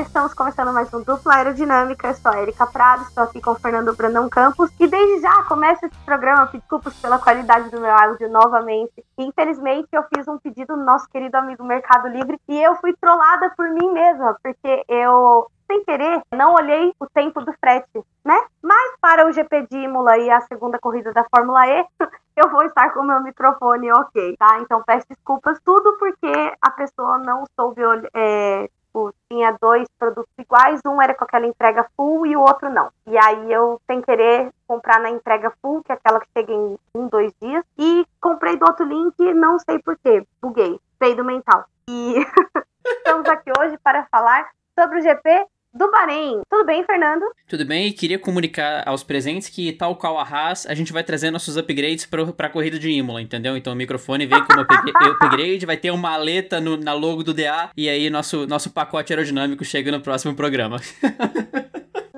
estamos começando mais um Dupla Aerodinâmica. Eu sou a Erika Prado, estou aqui com o Fernando Brandão Campos. E desde já começa esse programa, desculpas pela qualidade do meu áudio novamente. Infelizmente, eu fiz um pedido no nosso querido amigo Mercado Livre e eu fui trollada por mim mesma, porque eu sem querer, não olhei o tempo do frete, né? Mas para o GP de Imola e a segunda corrida da Fórmula E, eu vou estar com o meu microfone ok, tá? Então peço desculpas, tudo porque a pessoa não soube é, tipo, tinha dois produtos iguais, um era com aquela entrega full e o outro não. E aí eu, sem querer, comprar na entrega full, que é aquela que chega em um, dois dias, e comprei do outro link, não sei porquê, buguei, peido mental. E estamos aqui hoje para falar sobre o GP do Bahrein. Tudo bem, Fernando? Tudo bem, e queria comunicar aos presentes que, tal qual a Haas, a gente vai trazer nossos upgrades para a corrida de Imola, entendeu? Então o microfone vem como upgrade, vai ter uma maleta no, na logo do DA, e aí nosso, nosso pacote aerodinâmico chega no próximo programa.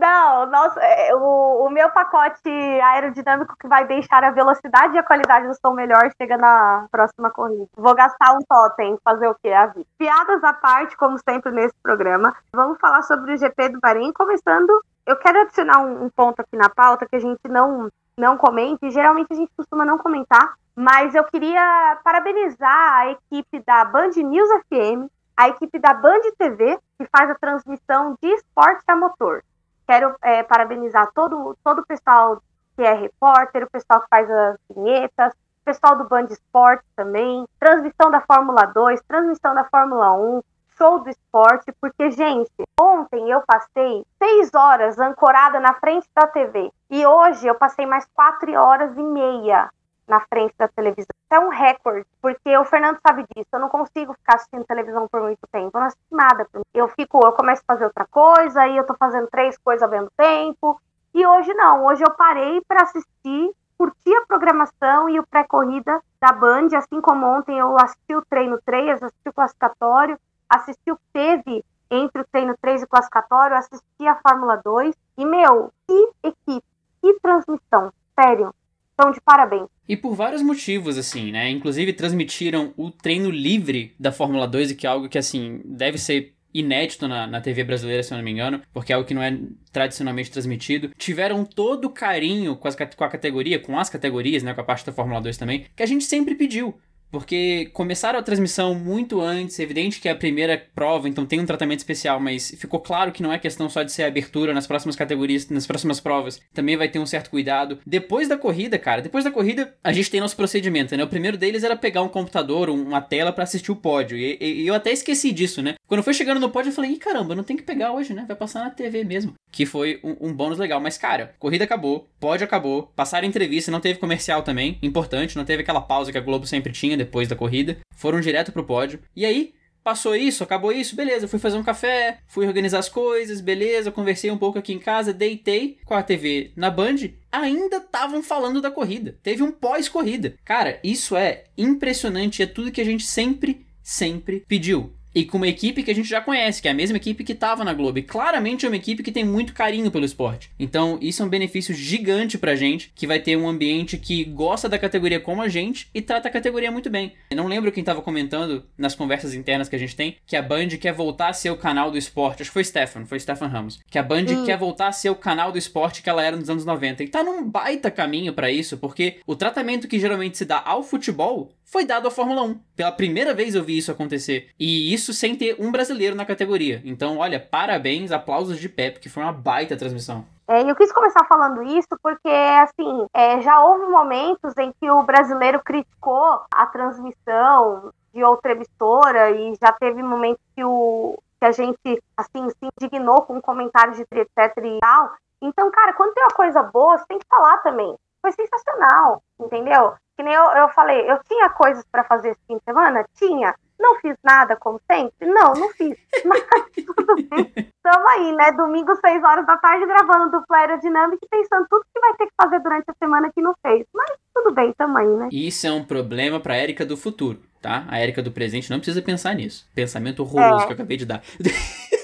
Não, nossa, é, o, o meu pacote aerodinâmico que vai deixar a velocidade e a qualidade do som melhor chega na próxima corrida. Vou gastar um totem, fazer o quê? A vida. Piadas à parte, como sempre nesse programa. Vamos falar sobre o GP do Bahrein, começando. Eu quero adicionar um, um ponto aqui na pauta que a gente não, não comenta, e geralmente a gente costuma não comentar, mas eu queria parabenizar a equipe da Band News FM, a equipe da Band TV, que faz a transmissão de esporte a motor. Quero é, parabenizar todo, todo o pessoal que é repórter, o pessoal que faz as vinhetas, o pessoal do Band Esporte também, transmissão da Fórmula 2, transmissão da Fórmula 1, show do esporte, porque, gente, ontem eu passei seis horas ancorada na frente da TV e hoje eu passei mais quatro horas e meia na frente da televisão. É um recorde, porque o Fernando sabe disso. Eu não consigo ficar assistindo televisão por muito tempo. Eu não assisto nada. Eu fico, eu começo a fazer outra coisa, aí eu tô fazendo três coisas ao mesmo tempo. E hoje não. Hoje eu parei para assistir, curtir a programação e o pré-corrida da Band, assim como ontem eu assisti o treino 3, assisti o classificatório, assisti o que teve entre o treino 3 e o classificatório, assisti a Fórmula 2. E, meu, que equipe, que transmissão. Sério, estão de parabéns. E por vários motivos, assim, né? Inclusive transmitiram o treino livre da Fórmula 2, que é algo que, assim, deve ser inédito na, na TV brasileira, se eu não me engano, porque é algo que não é tradicionalmente transmitido. Tiveram todo o carinho com, as, com a categoria, com as categorias, né? Com a parte da Fórmula 2 também, que a gente sempre pediu porque começaram a transmissão muito antes, é evidente que é a primeira prova, então tem um tratamento especial, mas ficou claro que não é questão só de ser abertura nas próximas categorias, nas próximas provas, também vai ter um certo cuidado. Depois da corrida, cara, depois da corrida, a gente tem nosso procedimento, né? O primeiro deles era pegar um computador, uma tela para assistir o pódio, e, e, eu até esqueci disso, né? Quando foi chegando no pódio, eu falei, ih, caramba, não tem que pegar hoje, né? Vai passar na TV mesmo. Que foi um, um bônus legal, mas cara, corrida acabou, pódio acabou, passaram entrevista, não teve comercial também, importante, não teve aquela pausa que a Globo sempre tinha depois da corrida, foram direto pro pódio. E aí, passou isso, acabou isso, beleza, fui fazer um café, fui organizar as coisas, beleza, conversei um pouco aqui em casa, deitei com a TV na Band, ainda estavam falando da corrida. Teve um pós-corrida. Cara, isso é impressionante, é tudo que a gente sempre, sempre pediu e com uma equipe que a gente já conhece, que é a mesma equipe que estava na Globo. E claramente é uma equipe que tem muito carinho pelo esporte. Então, isso é um benefício gigante pra gente, que vai ter um ambiente que gosta da categoria como a gente e trata a categoria muito bem. Eu não lembro quem estava comentando nas conversas internas que a gente tem que a Band quer voltar a ser o canal do esporte. Acho que foi Stefan, foi Stefan Ramos. Que a Band hum. quer voltar a ser o canal do esporte que ela era nos anos 90. E tá num baita caminho para isso, porque o tratamento que geralmente se dá ao futebol foi dado à Fórmula 1. Pela primeira vez eu vi isso acontecer. E isso sem ter um brasileiro na categoria. Então, olha, parabéns, aplausos de pé, porque foi uma baita transmissão. É, eu quis começar falando isso porque, assim, é, já houve momentos em que o brasileiro criticou a transmissão de outra emissora e já teve momentos que, o, que a gente, assim, se indignou com comentários de etc e tal. Então, cara, quando tem uma coisa boa, você tem que falar também. Foi sensacional, entendeu? Que nem eu, eu falei, eu tinha coisas para fazer esse fim de semana? Tinha. Não fiz nada, como sempre? Não, não fiz. Mas tudo bem. Estamos aí, né? Domingo, 6 horas da tarde, gravando dupla aerodinâmica e pensando tudo que vai ter que fazer durante a semana que não fez. Mas tudo bem, tamo aí, né? Isso é um problema pra Érica do futuro, tá? A Érica do presente não precisa pensar nisso. Pensamento horroroso é. que eu acabei de dar.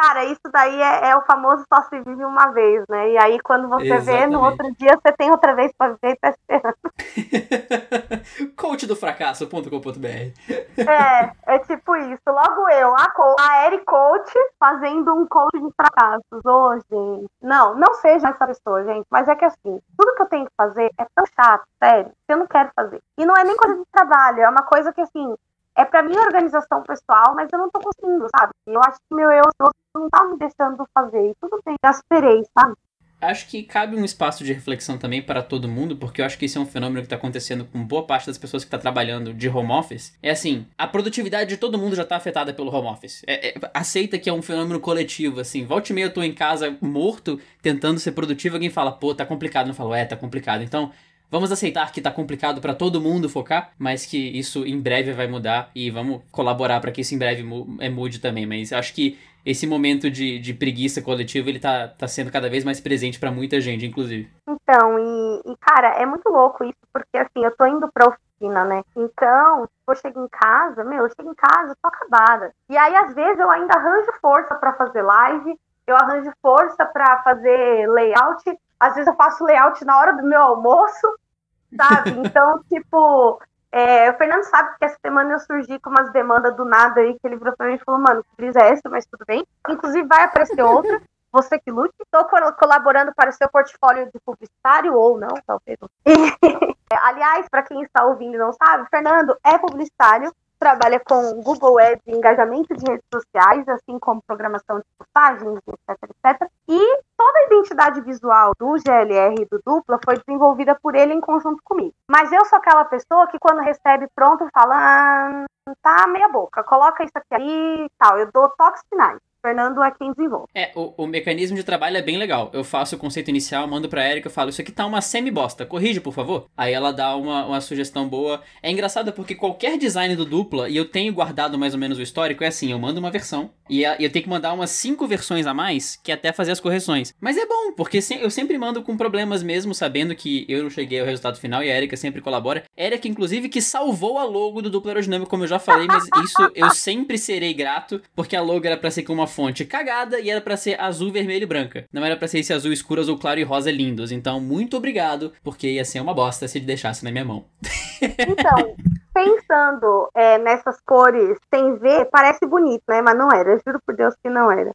Cara, isso daí é, é, o famoso só se vive uma vez, né? E aí, quando você Exatamente. vê, no outro dia você tem outra vez pra viver e tá esperando. Coachdofracasso.com.br É, é tipo isso. Logo eu, a, a Eri Coach, fazendo um coach de fracassos. Ô, oh, gente. Não, não seja essa pessoa, gente. Mas é que assim, tudo que eu tenho que fazer é tão chato, sério, que eu não quero fazer. E não é nem coisa de trabalho, é uma coisa que, assim, é para minha organização pessoal, mas eu não tô conseguindo, sabe? Eu acho que meu eu não tá me deixando fazer. E tudo bem, já esperei, sabe? Acho que cabe um espaço de reflexão também para todo mundo, porque eu acho que esse é um fenômeno que está acontecendo com boa parte das pessoas que está trabalhando de home office. É assim, a produtividade de todo mundo já está afetada pelo home office. É, é, aceita que é um fenômeno coletivo, assim. Volte e meia eu tô em casa morto, tentando ser produtivo, alguém fala, pô, tá complicado. Eu falo, é, tá complicado. Então, Vamos aceitar que tá complicado para todo mundo focar, mas que isso em breve vai mudar e vamos colaborar para que isso em breve é, mude também. Mas acho que esse momento de, de preguiça coletiva ele tá, tá sendo cada vez mais presente para muita gente, inclusive. Então, e, e, cara, é muito louco isso, porque assim, eu tô indo pra oficina, né? Então, eu chego em casa, meu, eu chego em casa, tô acabada. E aí, às vezes, eu ainda arranjo força para fazer live, eu arranjo força para fazer layout, às vezes eu faço layout na hora do meu almoço, sabe? Então, tipo, é, o Fernando sabe que essa semana eu surgi com umas demandas do nada aí, que ele virou pra mim e falou, mano, brisa é essa, mas tudo bem. Inclusive vai aparecer outra, você que lute. Estou colaborando para o seu portfólio de publicitário ou não, talvez. Aliás, para quem está ouvindo e não sabe, Fernando é publicitário, trabalha com Google Ads e engajamento de redes sociais, assim como programação de postagens, etc, etc. E toda a identidade visual do GLR e do Dupla foi desenvolvida por ele em conjunto comigo. Mas eu sou aquela pessoa que quando recebe pronto fala, ah, tá meia boca, coloca isso aqui aí e tal. Eu dou toques finais. Fernando é quem desenvolve. É, o, o mecanismo de trabalho é bem legal. Eu faço o conceito inicial, mando pra Erika, eu falo, isso aqui tá uma semi-bosta, corrige, por favor. Aí ela dá uma, uma sugestão boa. É engraçado porque qualquer design do dupla, e eu tenho guardado mais ou menos o histórico, é assim, eu mando uma versão, e eu tenho que mandar umas cinco versões a mais, que é até fazer as correções. Mas é bom, porque eu sempre mando com problemas mesmo, sabendo que eu não cheguei ao resultado final e a Erika sempre colabora. Erika, inclusive, que salvou a logo do duplo aerodinâmico, como eu já falei, mas isso eu sempre serei grato, porque a logo era pra ser com uma fonte cagada e era para ser azul, vermelho e branca. Não era para ser esse azul escuro, azul claro e rosa lindos. Então, muito obrigado, porque ia ser uma bosta se ele deixasse na minha mão. Então, pensando é, nessas cores sem ver, parece bonito, né? Mas não era. Eu juro por Deus que não era.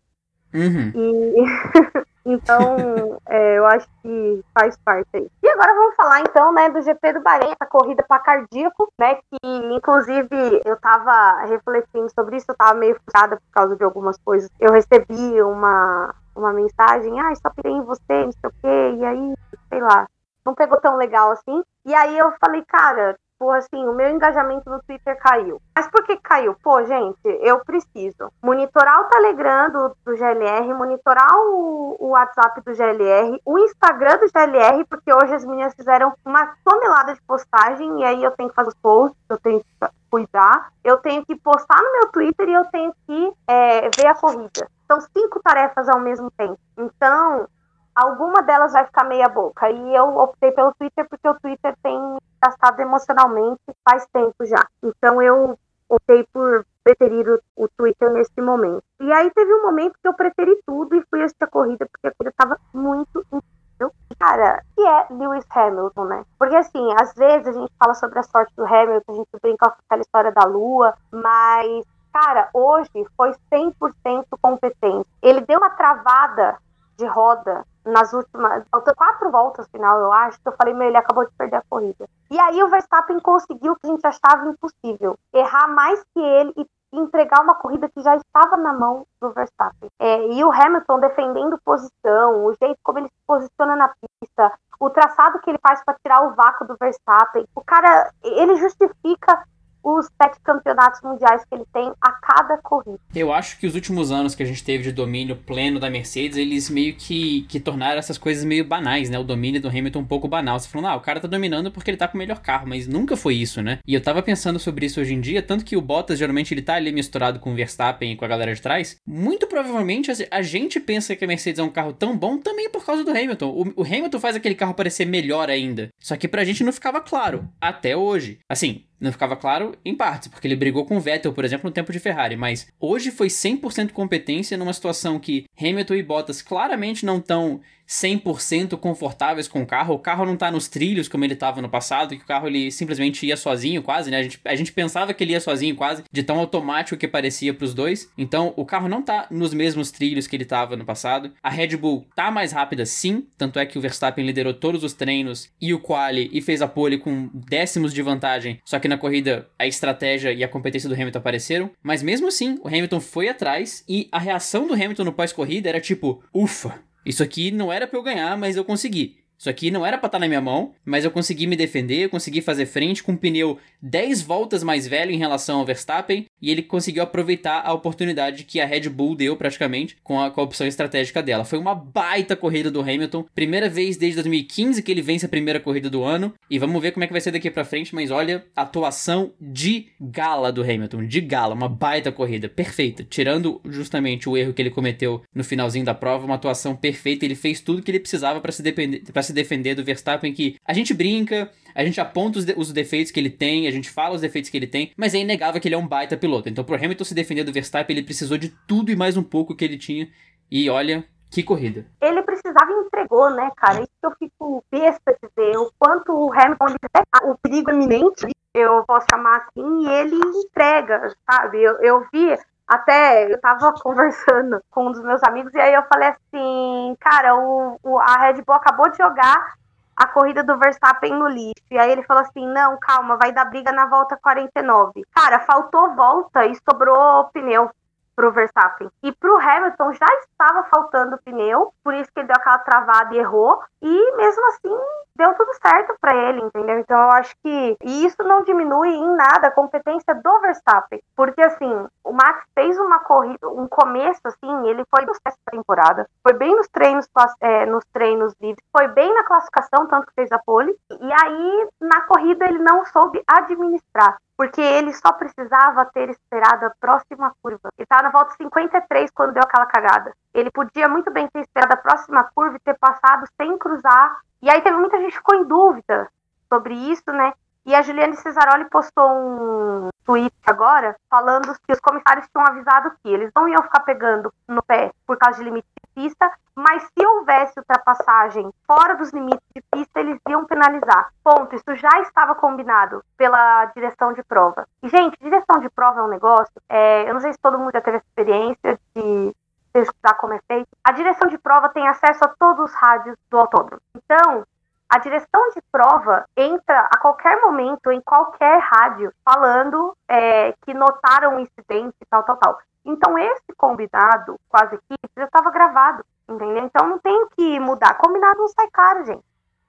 Uhum. E então é, eu acho que faz parte aí. E agora vamos falar então, né, do GP do Bahrein, essa corrida para cardíaco, né, que inclusive eu tava refletindo sobre isso, eu tava meio frustrada por causa de algumas coisas. Eu recebi uma uma mensagem, ah, só pirei em você, não sei o quê, e aí, sei lá, não pegou tão legal assim. E aí eu falei, cara, tipo assim, o meu engajamento no Twitter caiu. Mas por que caiu? Pô, gente, eu preciso monitorar o Telegram do, do GLR, monitorar o, o, WhatsApp do GLR, o Instagram do GLR, porque hoje as meninas fizeram uma tonelada de postagem e aí eu tenho que fazer os posts, eu tenho que cuidar, eu tenho que postar no meu Twitter e eu tenho que é, ver a corrida. São cinco tarefas ao mesmo tempo. Então, alguma delas vai ficar meia boca. E eu optei pelo Twitter porque o Twitter tem gastado emocionalmente faz tempo já. Então eu optei por preferir o, o, Twitter nesse momento. E aí teve um momento que eu preferi tudo e fui assistir a corrida, porque a corrida estava muito incrível. Cara, que é Lewis Hamilton, né? Porque assim, às vezes a gente fala sobre a sorte do Hamilton, a gente brinca com aquela história da lua, mas cara, hoje foi 100% competente. Ele deu uma travada de roda nas últimas. Quatro voltas final, eu acho, que eu falei, meu, ele acabou de perder a corrida. E aí o Verstappen conseguiu o que a gente achava impossível. Errar mais que ele e entregar uma corrida que já estava na mão do Verstappen. É, e o Hamilton defendendo posição, o jeito como ele se posiciona na pista, o traçado que ele faz para tirar o vácuo do Verstappen. O cara, ele justifica os sete campeonatos mundiais que ele tem a cada corrida. Eu acho que os últimos anos que a gente teve de domínio pleno da Mercedes, eles meio que, que tornaram essas coisas meio banais, né? O domínio do Hamilton um pouco banal. Você falou, ah, o cara tá dominando porque ele tá com o melhor carro, mas nunca foi isso, né? E eu tava pensando sobre isso hoje em dia, tanto que o Bottas geralmente ele tá ali misturado com o Verstappen e com a galera de trás. Muito provavelmente a gente pensa que a Mercedes é um carro tão bom também por causa do Hamilton. O, o Hamilton faz aquele carro parecer melhor ainda. Só que pra gente não ficava claro, até hoje. Assim, não ficava claro em partes, porque ele brigou com o Vettel, por exemplo, no tempo de Ferrari, mas hoje foi 100% competência numa situação que Hamilton e Bottas claramente não estão 100% confortáveis com o carro. O carro não tá nos trilhos como ele estava no passado, que o carro ele simplesmente ia sozinho quase, né? A gente, a gente pensava que ele ia sozinho quase, de tão automático que parecia para os dois. Então, o carro não tá nos mesmos trilhos que ele estava no passado. A Red Bull tá mais rápida sim, tanto é que o Verstappen liderou todos os treinos e o quali e fez a pole com décimos de vantagem. Só que na corrida a estratégia e a competência do Hamilton apareceram, mas mesmo assim, o Hamilton foi atrás e a reação do Hamilton no pós-corrida era tipo, ufa, isso aqui não era para eu ganhar, mas eu consegui. Isso aqui não era pra estar tá na minha mão, mas eu consegui me defender, eu consegui fazer frente com um pneu 10 voltas mais velho em relação ao Verstappen, e ele conseguiu aproveitar a oportunidade que a Red Bull deu praticamente com a, com a opção estratégica dela. Foi uma baita corrida do Hamilton, primeira vez desde 2015 que ele vence a primeira corrida do ano, e vamos ver como é que vai ser daqui para frente, mas olha, atuação de gala do Hamilton, de gala, uma baita corrida, perfeita, tirando justamente o erro que ele cometeu no finalzinho da prova, uma atuação perfeita, ele fez tudo que ele precisava para se, se se defender do Verstappen que a gente brinca, a gente aponta os, de os, defeitos que ele tem, a gente fala os defeitos que ele tem, mas é inegável que ele é um baita piloto. Então, pro Hamilton se defender do Verstappen, ele precisou de tudo e mais um pouco que ele tinha. E olha, que corrida. Ele precisava e entregou, né, cara? Isso que eu fico besta de ver. O quanto o Hamilton o perigo iminente, eu posso chamar assim, e ele entrega, sabe? Eu, eu vi até eu tava conversando com um dos meus amigos e aí eu falei assim, cara, o, o, a Red Bull acabou de jogar a corrida do Verstappen no lixo. E aí ele falou assim: não, calma, vai dar briga na volta 49. Cara, faltou volta e sobrou pneu pro Verstappen. E pro Hamilton já estava faltando pneu, por isso que ele deu aquela travada e errou. E mesmo assim, deu tudo certo para ele, entendeu? Então eu acho que e isso não diminui em nada a competência do Verstappen, porque assim, o Max fez uma corrida, um começo assim, ele foi no da temporada, foi bem nos treinos, é, nos treinos livres, foi bem na classificação, tanto que fez a pole, e aí na corrida ele não soube administrar porque ele só precisava ter esperado a próxima curva. Ele estava na volta 53 quando deu aquela cagada. Ele podia muito bem ter esperado a próxima curva e ter passado sem cruzar e aí teve muita gente que ficou em dúvida sobre isso, né? E a Juliane Cesaroli postou um tweet agora falando que os comissários tinham avisado que eles não iam ficar pegando no pé por causa de limite de pista, mas se houvesse ultrapassagem fora dos limites de pista, eles iam penalizar. Ponto. Isso já estava combinado pela direção de prova. E, gente, direção de prova é um negócio. É, eu não sei se todo mundo já teve experiência de pesquisar como é feito. A direção de prova tem acesso a todos os rádios do autódromo. Então, a direção de prova entra a qualquer momento em qualquer rádio falando é, que notaram um incidente tal, tal, tal. Então, esse combinado com as equipes já estava gravado, entendeu? Então, não tem que mudar. Combinado não sai caro, gente.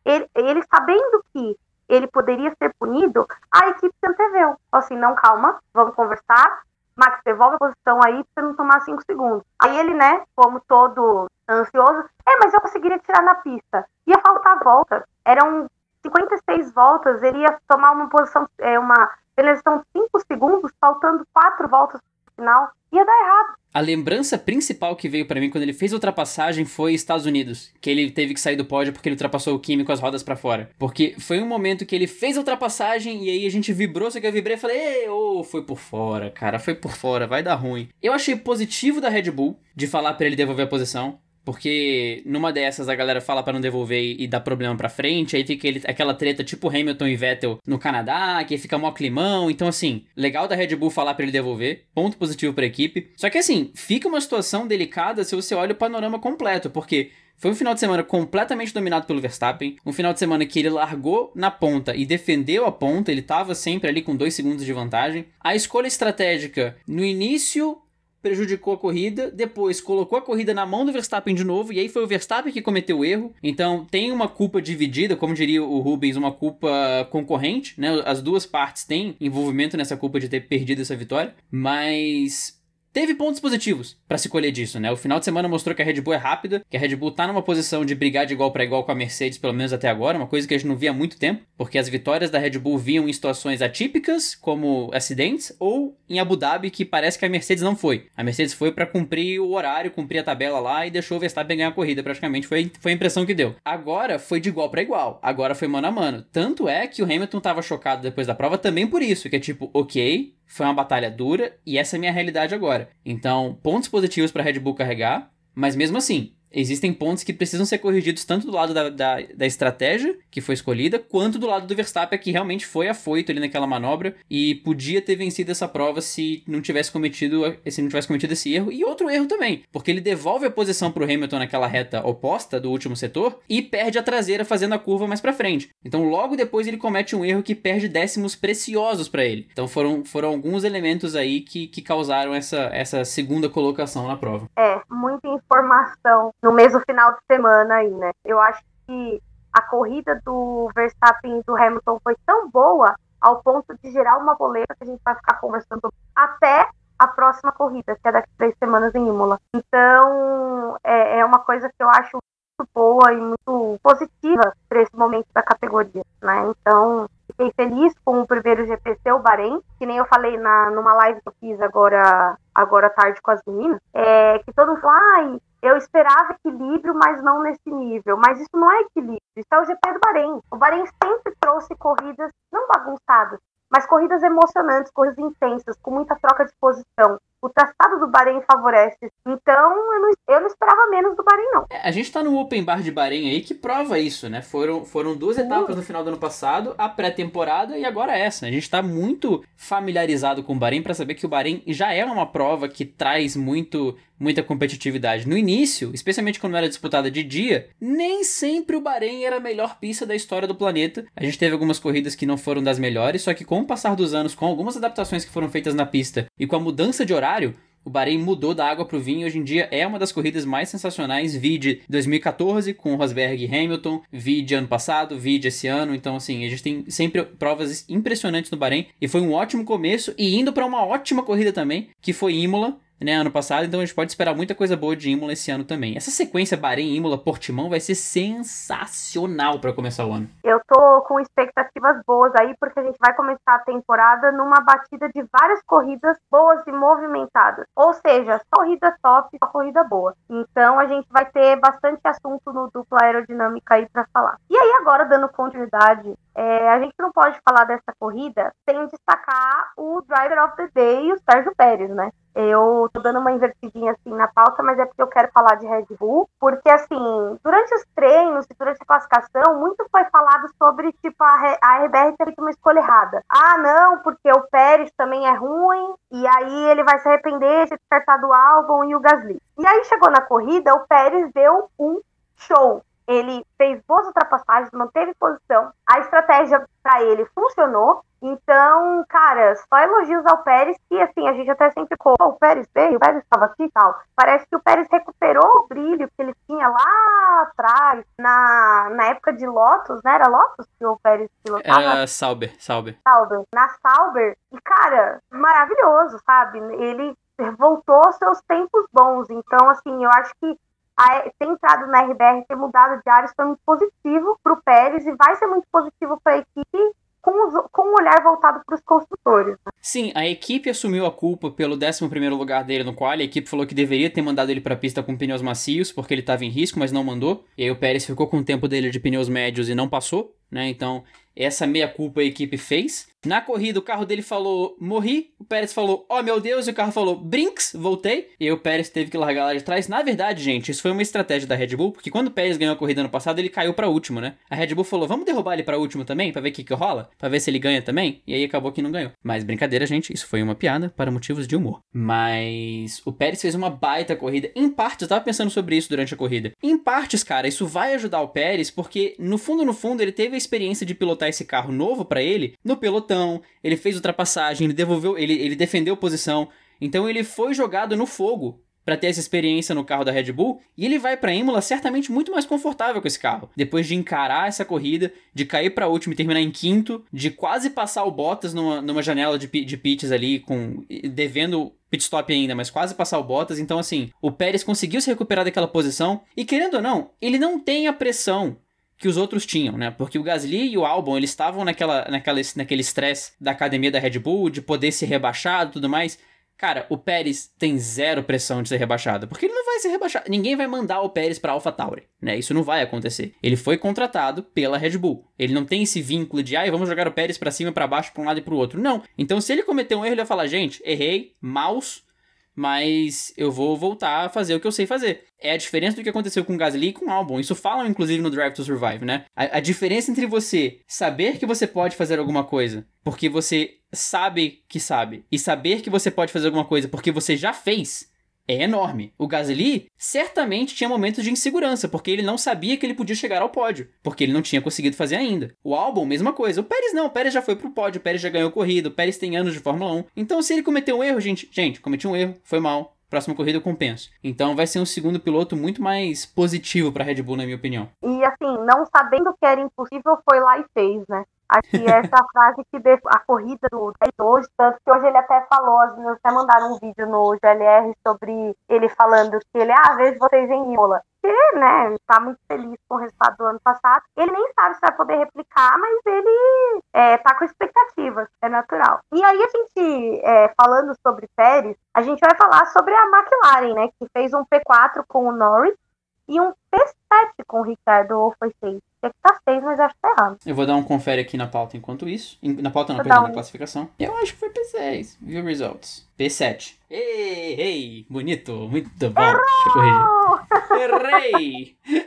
Ele, ele sabendo que ele poderia ser punido, a equipe se anteveu. Assim, não, calma, vamos conversar, Max, devolve a posição aí pra você não tomar cinco segundos. Aí ele, né, como todo ansioso, é, mas eu conseguiria tirar na pista. Ia faltar volta. Eram 56 voltas, ele ia tomar uma posição, é, uma penalização de 5 segundos, faltando 4 voltas final. Ia dar errado. A lembrança principal que veio para mim quando ele fez a ultrapassagem foi Estados Unidos, que ele teve que sair do pódio porque ele ultrapassou o Kimi com as rodas para fora. Porque foi um momento que ele fez a ultrapassagem e aí a gente vibrou, só que eu vibrei e falei, ô, oh, foi por fora, cara, foi por fora, vai dar ruim. Eu achei positivo da Red Bull de falar para ele devolver a posição. Porque numa dessas a galera fala para não devolver e dá problema pra frente, aí fica ele, aquela treta tipo Hamilton e Vettel no Canadá, que fica mó climão. Então, assim, legal da Red Bull falar para ele devolver, ponto positivo pra equipe. Só que, assim, fica uma situação delicada se você olha o panorama completo, porque foi um final de semana completamente dominado pelo Verstappen. Um final de semana que ele largou na ponta e defendeu a ponta. Ele estava sempre ali com dois segundos de vantagem. A escolha estratégica no início prejudicou a corrida, depois colocou a corrida na mão do Verstappen de novo, e aí foi o Verstappen que cometeu o erro. Então tem uma culpa dividida, como diria o Rubens, uma culpa concorrente, né? As duas partes têm envolvimento nessa culpa de ter perdido essa vitória, mas teve pontos positivos para se colher disso, né? O final de semana mostrou que a Red Bull é rápida, que a Red Bull tá numa posição de brigar de igual para igual com a Mercedes, pelo menos até agora, uma coisa que a gente não via há muito tempo, porque as vitórias da Red Bull vinham em situações atípicas, como acidentes, ou em Abu Dhabi, que parece que a Mercedes não foi. A Mercedes foi para cumprir o horário, cumprir a tabela lá e deixou o Verstappen ganhar a corrida, praticamente foi, foi a impressão que deu. Agora foi de igual para igual, agora foi mano a mano. Tanto é que o Hamilton tava chocado depois da prova também por isso, que é tipo, ok, foi uma batalha dura e essa é a minha realidade agora. Então, pontos positivos para Red Bull carregar, mas mesmo assim, existem pontos que precisam ser corrigidos tanto do lado da, da, da, estratégia que foi escolhida, quanto do lado do Verstappen, que realmente foi afoito ali naquela manobra e podia ter vencido essa prova se não tivesse cometido, se não tivesse cometido esse erro. E outro erro também, porque ele devolve a posição para o Hamilton naquela reta oposta do último setor e perde a traseira fazendo a curva mais para frente. Então logo depois ele comete um erro que perde décimos preciosos para ele. Então foram, foram alguns elementos aí que, que causaram essa, essa segunda colocação na prova. É, muita informação no mesmo final de semana aí, né? Eu acho que a corrida do Verstappen e do Hamilton foi tão boa ao ponto de gerar uma polêmica que a gente vai ficar conversando até a próxima corrida, que é daqui a três semanas em Imola. Então, é, é uma coisa que eu acho muito boa e muito positiva para esse momento da categoria, né? Então, fiquei feliz com o primeiro GPC, o Bahrein, que nem eu falei na, numa live que eu fiz agora, agora tarde com as meninas, é, que todo mundo falou, ai, eu esperava equilíbrio, mas não nesse nível. Mas isso não é equilíbrio, isso é o GP do Bahrein. O Bahrein sempre trouxe corridas não bagunçadas, mas corridas emocionantes, corridas intensas, com muita troca de posição o traçado do Bahrein favorece. Então, eu não, eu não esperava menos do Bahrein, não. É, a gente tá no Open Bar de Bahrein aí que prova isso, né? Foram, foram duas etapas no final do ano passado, a pré-temporada e agora essa. A gente tá muito familiarizado com o Bahrein para saber que o Bahrein já é uma prova que traz muito muita competitividade. No início, especialmente quando era disputada de dia, nem sempre o Bahrein era a melhor pista da história do planeta. A gente teve algumas corridas que não foram das melhores, só que com o passar dos anos, com algumas adaptações que foram feitas na pista e com a mudança de horário, o Bahrein mudou da água para o vinho e hoje em dia é uma das corridas mais sensacionais. Vide 2014 com Rosberg e Hamilton, vide ano passado, vide esse ano. Então, assim, a gente tem sempre provas impressionantes no Bahrein e foi um ótimo começo e indo para uma ótima corrida também, que foi Imola né, ano passado, então a gente pode esperar muita coisa boa de Imola esse ano também. Essa sequência Bahrein, Imola, Portimão vai ser sensacional para começar o ano. Eu tô com expectativas boas aí, porque a gente vai começar a temporada numa batida de várias corridas boas e movimentadas. Ou seja, só corrida top, só corrida boa. Então a gente vai ter bastante assunto no dupla aerodinâmica aí para falar. E aí agora, dando continuidade, é, a gente não pode falar dessa corrida sem destacar o Driver of the Day, o Sérgio Pérez, né? Eu tô dando uma invertidinha assim na pauta, mas é porque eu quero falar de Red Bull, porque assim, durante os treinos e durante a classificação, muito foi falado sobre tipo a, RBR ter uma escolha errada. Ah, não, porque o Pérez também é ruim, e aí ele vai se arrepender de descartar do álbum e o Gasly. E aí chegou na corrida, o Pérez deu um show ele fez boas ultrapassagens, manteve posição, a estratégia para ele funcionou. Então, cara, só elogios ao Pérez, que assim, a gente até sempre ficou, o Pérez veio, o Pérez estava aqui e tal. Parece que o Pérez recuperou o brilho que ele tinha lá atrás, na, na época de Lotus, né? Era Lotus que o Pérez pilotava? Era Sauber, Sauber. Sauber. Na Sauber. E, cara, maravilhoso, sabe? Ele voltou aos seus tempos bons. Então, assim, eu acho que a, ter entrado na RBR, ter mudado de áreas foi muito positivo para o Pérez e vai ser muito positivo para a equipe com, os, com um olhar voltado para os construtores. Né? Sim, a equipe assumiu a culpa pelo 11 lugar dele no qual a equipe falou que deveria ter mandado ele para a pista com pneus macios, porque ele estava em risco, mas não mandou. E aí o Pérez ficou com o tempo dele de pneus médios e não passou, né? Então, essa meia culpa a equipe fez. Na corrida, o carro dele falou, morri. O Pérez falou, oh meu Deus. E o carro falou, brinks, voltei. E aí o Pérez teve que largar lá de trás. Na verdade, gente, isso foi uma estratégia da Red Bull, porque quando o Pérez ganhou a corrida no passado, ele caiu para último, né? A Red Bull falou, vamos derrubar ele para último também, para ver o que, que rola, para ver se ele ganha também. E aí acabou que não ganhou. Mas brincadeira, gente, isso foi uma piada para motivos de humor. Mas o Pérez fez uma baita corrida. Em partes, eu tava pensando sobre isso durante a corrida. Em partes, cara, isso vai ajudar o Pérez, porque no fundo, no fundo, ele teve a experiência de pilotar esse carro novo para ele no pelotão. Ele fez ultrapassagem, ele devolveu, ele, ele defendeu posição. Então ele foi jogado no fogo para ter essa experiência no carro da Red Bull, e ele vai para Imola certamente muito mais confortável com esse carro. Depois de encarar essa corrida, de cair para último e terminar em quinto, de quase passar o Bottas numa, numa janela de, de pits ali, com devendo pit stop ainda, mas quase passar o Bottas. Então, assim, o Pérez conseguiu se recuperar daquela posição, e querendo ou não, ele não tem a pressão que os outros tinham, né? Porque o Gasly e o Albon, eles estavam naquela, naquela, naquele estresse da academia da Red Bull, de poder ser rebaixado e tudo mais. Cara, o Pérez tem zero pressão de ser rebaixado, porque ele não vai ser rebaixado. Ninguém vai mandar o Pérez para AlphaTauri, né? Isso não vai acontecer. Ele foi contratado pela Red Bull. Ele não tem esse vínculo de, ah, vamos jogar o Pérez para cima, para baixo, para um lado e para o outro. Não. Então, se ele cometer um erro, ele vai falar, gente, errei, mouse, mas eu vou voltar a fazer o que eu sei fazer. É a diferença do que aconteceu com o Gasly e com o Albon. Isso falam, inclusive, no Drive to Survive, né? A, a, diferença entre você saber que você pode fazer alguma coisa porque você sabe que sabe, e saber que você pode fazer alguma coisa porque você já fez, é enorme. O Gasly certamente tinha momentos de insegurança, porque ele não sabia que ele podia chegar ao pódio, porque ele não tinha conseguido fazer ainda. O Albon, mesma coisa. O Pérez não, o Pérez já foi pro pódio, o Pérez já ganhou corrida, o Pérez tem anos de Fórmula 1. Então, se ele cometeu um erro, gente, gente, cometi um erro, foi mal. Próxima corrida eu compenso. Então vai ser um segundo piloto muito mais positivo para Red Bull, na minha opinião. E assim, não sabendo que era impossível, foi lá e fez, né? Aqui essa frase que a corrida do hoje, tanto que hoje ele até falou, as meninas até mandaram um vídeo no GLR sobre ele falando que ele, ah, vejo vocês em Imola. Que, né, tá muito feliz com o resultado do ano passado. Ele nem sabe se vai poder replicar, mas ele é, tá com expectativas, é natural. E aí a gente, é, falando sobre Pérez, a gente vai falar sobre a McLaren, né, que fez um P4 com o Norris e um P7 com o Ricardo, ou foi 6? É que tá 6, mas acho que tá errado. Eu vou dar um confere aqui na pauta enquanto isso. Na pauta não, perdão, um... na classificação. Eu acho que foi P6. View results. P7. Ei, ei, bonito, muito bom. Errou! Deixa eu corrigir. Errei!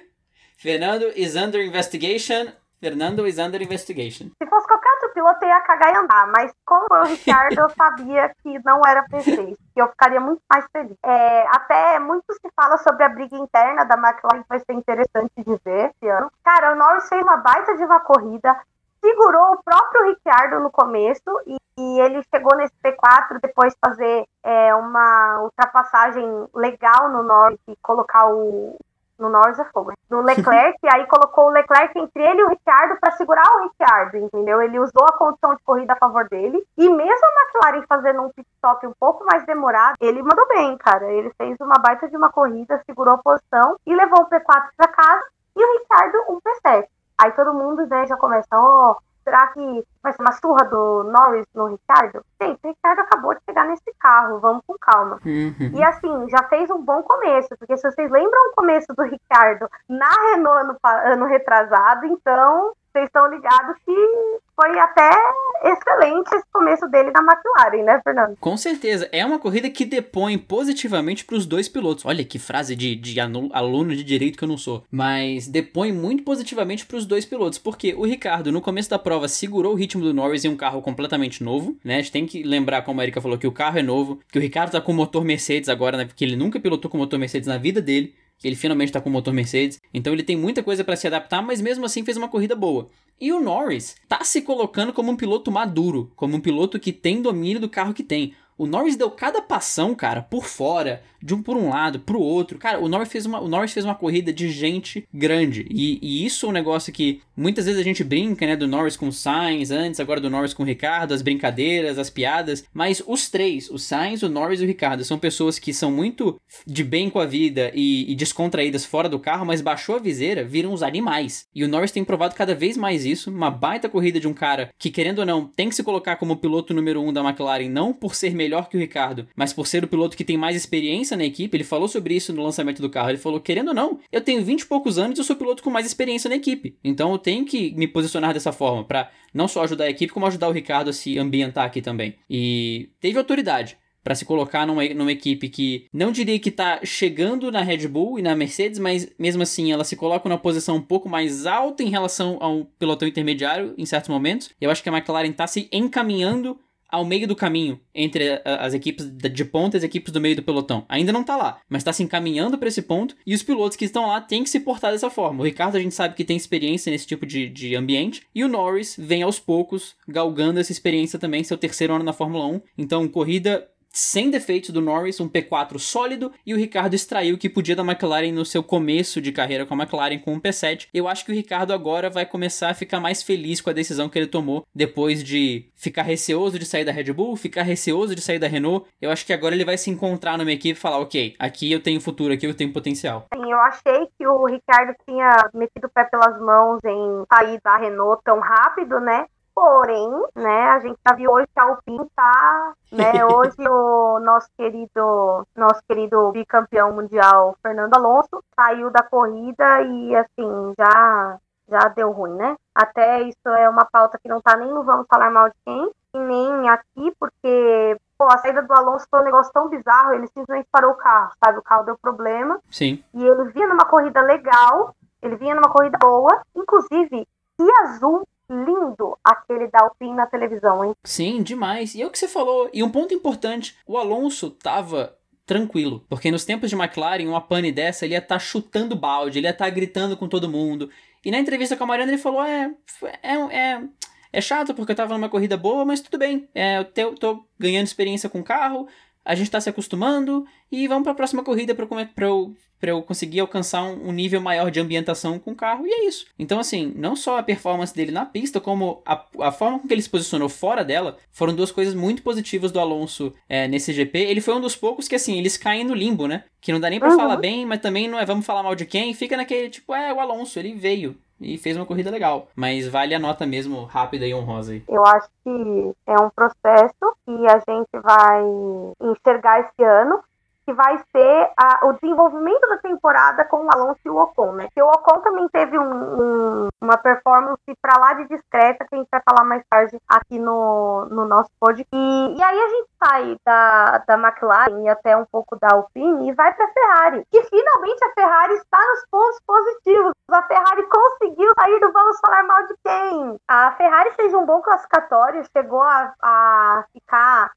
Fernando is under investigation. Fernando is under investigation. Se fosse qualquer outro piloto, eu ia cagar e andar. Mas como o Ricardo, eu sabia que não era P6. Que eu ficaria muito mais feliz. É, até muito se fala sobre a briga interna da McLaren, que vai ser interessante de ver esse ano. Cara, o Norris fez uma baita de uma corrida. Segurou o próprio Ricardo no começo e, e ele chegou nesse P4 depois de fazer é, uma ultrapassagem legal no Norris e colocar o, no Norris é fogo, no Leclerc, aí colocou o Leclerc entre ele e o Ricciardo para segurar o Ricciardo, entendeu? Ele usou a condição de corrida a favor dele, e mesmo a McLaren fazendo um pit stop um pouco mais demorado, ele mandou bem, cara. Ele fez uma baita de uma corrida, segurou a posição e levou o P4 para casa, e o Ricciardo um P7. Aí todo mundo né, já começa, ó, oh, será que vai ser uma surra do Norris no Ricardo? Gente, o Ricardo acabou de chegar nesse carro, vamos com calma. Uhum. E assim, já fez um bom começo, porque se vocês lembram o começo do Ricardo na Renault ano, ano retrasado, então vocês estão ligados que foi até excelente esse começo dele na McLaren, né, Fernando? Com certeza. É uma corrida que depõe positivamente para os dois pilotos. Olha que frase de, de aluno de direito que eu não sou. Mas depõe muito positivamente para os dois pilotos. Porque o Ricardo, no começo da prova, segurou o ritmo do Norris em um carro completamente novo. Né? A gente tem que lembrar, como a Erika falou, que o carro é novo. Que o Ricardo tá com motor Mercedes agora, né? Porque ele nunca pilotou com motor Mercedes na vida dele ele finalmente está com o motor Mercedes. Então ele tem muita coisa para se adaptar, mas mesmo assim fez uma corrida boa. E o Norris tá se colocando como um piloto maduro, como um piloto que tem domínio do carro que tem. O Norris deu cada passão, cara, por fora, de um por um lado, pro outro. Cara, o Norris fez uma, o Norris fez uma corrida de gente grande. E, e isso é um negócio que muitas vezes a gente brinca, né? Do Norris com o Sainz antes, agora do Norris com o Ricardo, as brincadeiras, as piadas. Mas os três, o Sainz, o Norris e o Ricardo, são pessoas que são muito de bem com a vida e, e descontraídas fora do carro, mas baixou a viseira, viram os animais. E o Norris tem provado cada vez mais isso. Uma baita corrida de um cara que, querendo ou não, tem que se colocar como piloto número um da McLaren, não por ser melhor melhor que o Ricardo, mas por ser o piloto que tem mais experiência na equipe, ele falou sobre isso no lançamento do carro. Ele falou: querendo ou não, eu tenho 20 e poucos anos e eu sou piloto com mais experiência na equipe. Então eu tenho que me posicionar dessa forma, para não só ajudar a equipe, como ajudar o Ricardo a se ambientar aqui também. E teve autoridade para se colocar numa, numa equipe que não diria que está chegando na Red Bull e na Mercedes, mas mesmo assim ela se coloca numa posição um pouco mais alta em relação ao pelotão intermediário em certos momentos. Eu acho que a McLaren está se encaminhando ao meio do caminho entre as equipes de ponta e as equipes do meio do pelotão. Ainda não tá lá, mas tá se encaminhando para esse ponto e os pilotos que estão lá têm que se portar dessa forma. O Ricardo a gente sabe que tem experiência nesse tipo de, de ambiente e o Norris vem aos poucos galgando essa experiência também, seu terceiro ano na Fórmula 1. Então, corrida sem defeitos do Norris, um P4 sólido, e o Ricardo extraiu o que podia da McLaren no seu começo de carreira com a McLaren com um P7. Eu acho que o Ricardo agora vai começar a ficar mais feliz com a decisão que ele tomou depois de ficar receoso de sair da Red Bull, ficar receoso de sair da Renault. Eu acho que agora ele vai se encontrar numa equipe e falar: ok, aqui eu tenho futuro, aqui eu tenho potencial. Eu achei que o Ricardo tinha metido o pé pelas mãos em sair da Renault tão rápido, né? Porém, né, a gente já viu hoje que a Alpine tá, né, hoje o nosso querido, nosso querido bicampeão mundial Fernando Alonso saiu da corrida e assim, já já deu ruim, né? Até isso é uma pauta que não tá nem no vamos falar mal de quem, e nem aqui, porque pô, a saída do Alonso foi um negócio tão bizarro, ele simplesmente parou o carro, sabe? O carro deu problema. Sim. E ele vinha numa corrida legal, ele vinha numa corrida boa, inclusive, que azul lindo aquele da Alpine na televisão, hein? Sim, demais. E é o que você falou. E um ponto importante: o Alonso tava tranquilo. Porque nos tempos de McLaren, uma pane dessa, ele ia estar tá chutando balde, ele ia estar tá gritando com todo mundo. E na entrevista com a Mariana, ele falou: é, é, é, é chato porque eu tava numa corrida boa, mas tudo bem. É, eu tô, tô ganhando experiência com o carro, a gente tá se acostumando e vamos para a próxima corrida para eu, pra eu conseguir alcançar um, um, nível maior de ambientação com o carro, e é isso. Então, assim, não só a performance dele na pista, como a, a forma com que ele se posicionou fora dela, foram duas coisas muito positivas do Alonso é, nesse GP. Ele foi um dos poucos que, assim, eles caem no limbo, né? Que não dá nem para uhum. falar bem, mas também não é vamos falar mal de quem, fica naquele tipo, é, o Alonso, ele veio e fez uma corrida legal. Mas vale a nota mesmo rápida e honrosa aí. Eu acho que é um processo que a gente vai enxergar esse ano que vai ser a, o desenvolvimento da temporada com o Alonso e o Ocon, né? Que o Ocon também teve um, um, uma performance para lá de discreta, que a gente vai falar mais tarde aqui no, no nosso podcast. E, e aí a gente sai da, da McLaren e até um pouco da Alpine e vai para a Ferrari. Que finalmente a Ferrari está nos pontos positivos. A Ferrari conseguiu sair do vamos falar mal de quem? A Ferrari fez um bom classificatório, chegou a, a ficar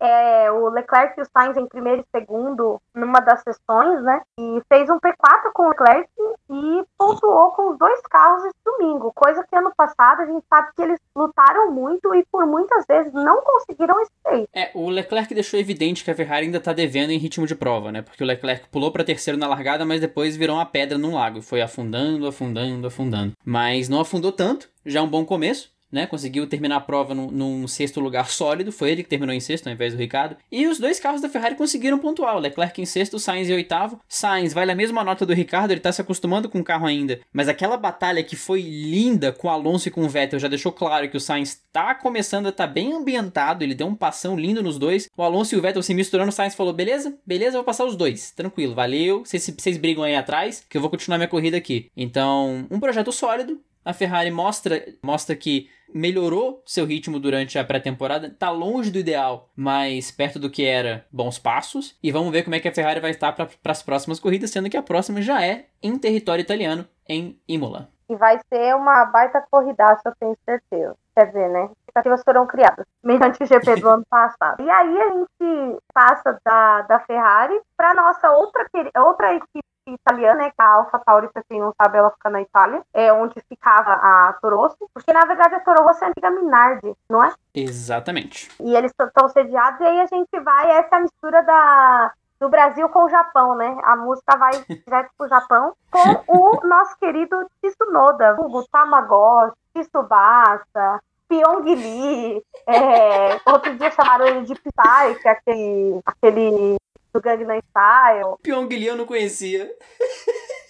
é, o Leclerc e o Sainz em primeiro e segundo numa das sessões, né? E fez um P4 com o Leclerc e pontuou com os dois carros esse domingo, coisa que ano passado a gente sabe que eles lutaram muito e por muitas vezes não conseguiram esse feito. É, o Leclerc deixou evidente que a Ferrari ainda tá devendo em ritmo de prova, né? Porque o Leclerc pulou para terceiro na largada, mas depois virou uma pedra num lago, foi afundando, afundando, afundando. Mas não afundou tanto, já é um bom começo né? Conseguiu terminar a prova num, num, sexto lugar sólido. Foi ele que terminou em sexto ao invés do Ricardo. E os dois carros da Ferrari conseguiram pontuar. Leclerc em sexto, Sainz em oitavo. Sainz vale a mesma nota do Ricardo, ele tá se acostumando com o carro ainda. Mas aquela batalha que foi linda com o Alonso e com o Vettel já deixou claro que o Sainz tá começando a estar tá bem ambientado. Ele deu um passão lindo nos dois. O Alonso e o Vettel se misturando. O Sainz falou: beleza, beleza, vou passar os dois. Tranquilo, valeu. Vocês brigam aí atrás, que eu vou continuar minha corrida aqui. Então, um projeto sólido. A Ferrari mostra, mostra que melhorou seu ritmo durante a pré-temporada, tá longe do ideal, mas perto do que era bons passos. E vamos ver como é que a Ferrari vai estar para as próximas corridas, sendo que a próxima já é em território italiano, em Imola. E vai ser uma baita corridaça, eu tenho certeza. Quer ver, né? Expectativas foram criadas mediante o GP do ano passado. E aí a gente passa da, da Ferrari para nossa outra, outra equipe italiana, né? Que a Alfa Tauri, pra quem não sabe, ela fica na Itália. É onde ficava a Toro Rosso. Porque, na verdade, a Toro Rosso é a antiga Minardi, não é? Exatamente. E eles estão sediados, e aí a gente vai, essa é a mistura da, do Brasil com o Japão, né? A música vai direto pro Japão com o nosso querido Tsunoda, o Tamagotchi, Tsubasa, Pyongyi, é, outro dia chamaram ele de Psy, que é aquele, aquele do Gangnam Style. Pyong Lee eu não conhecia.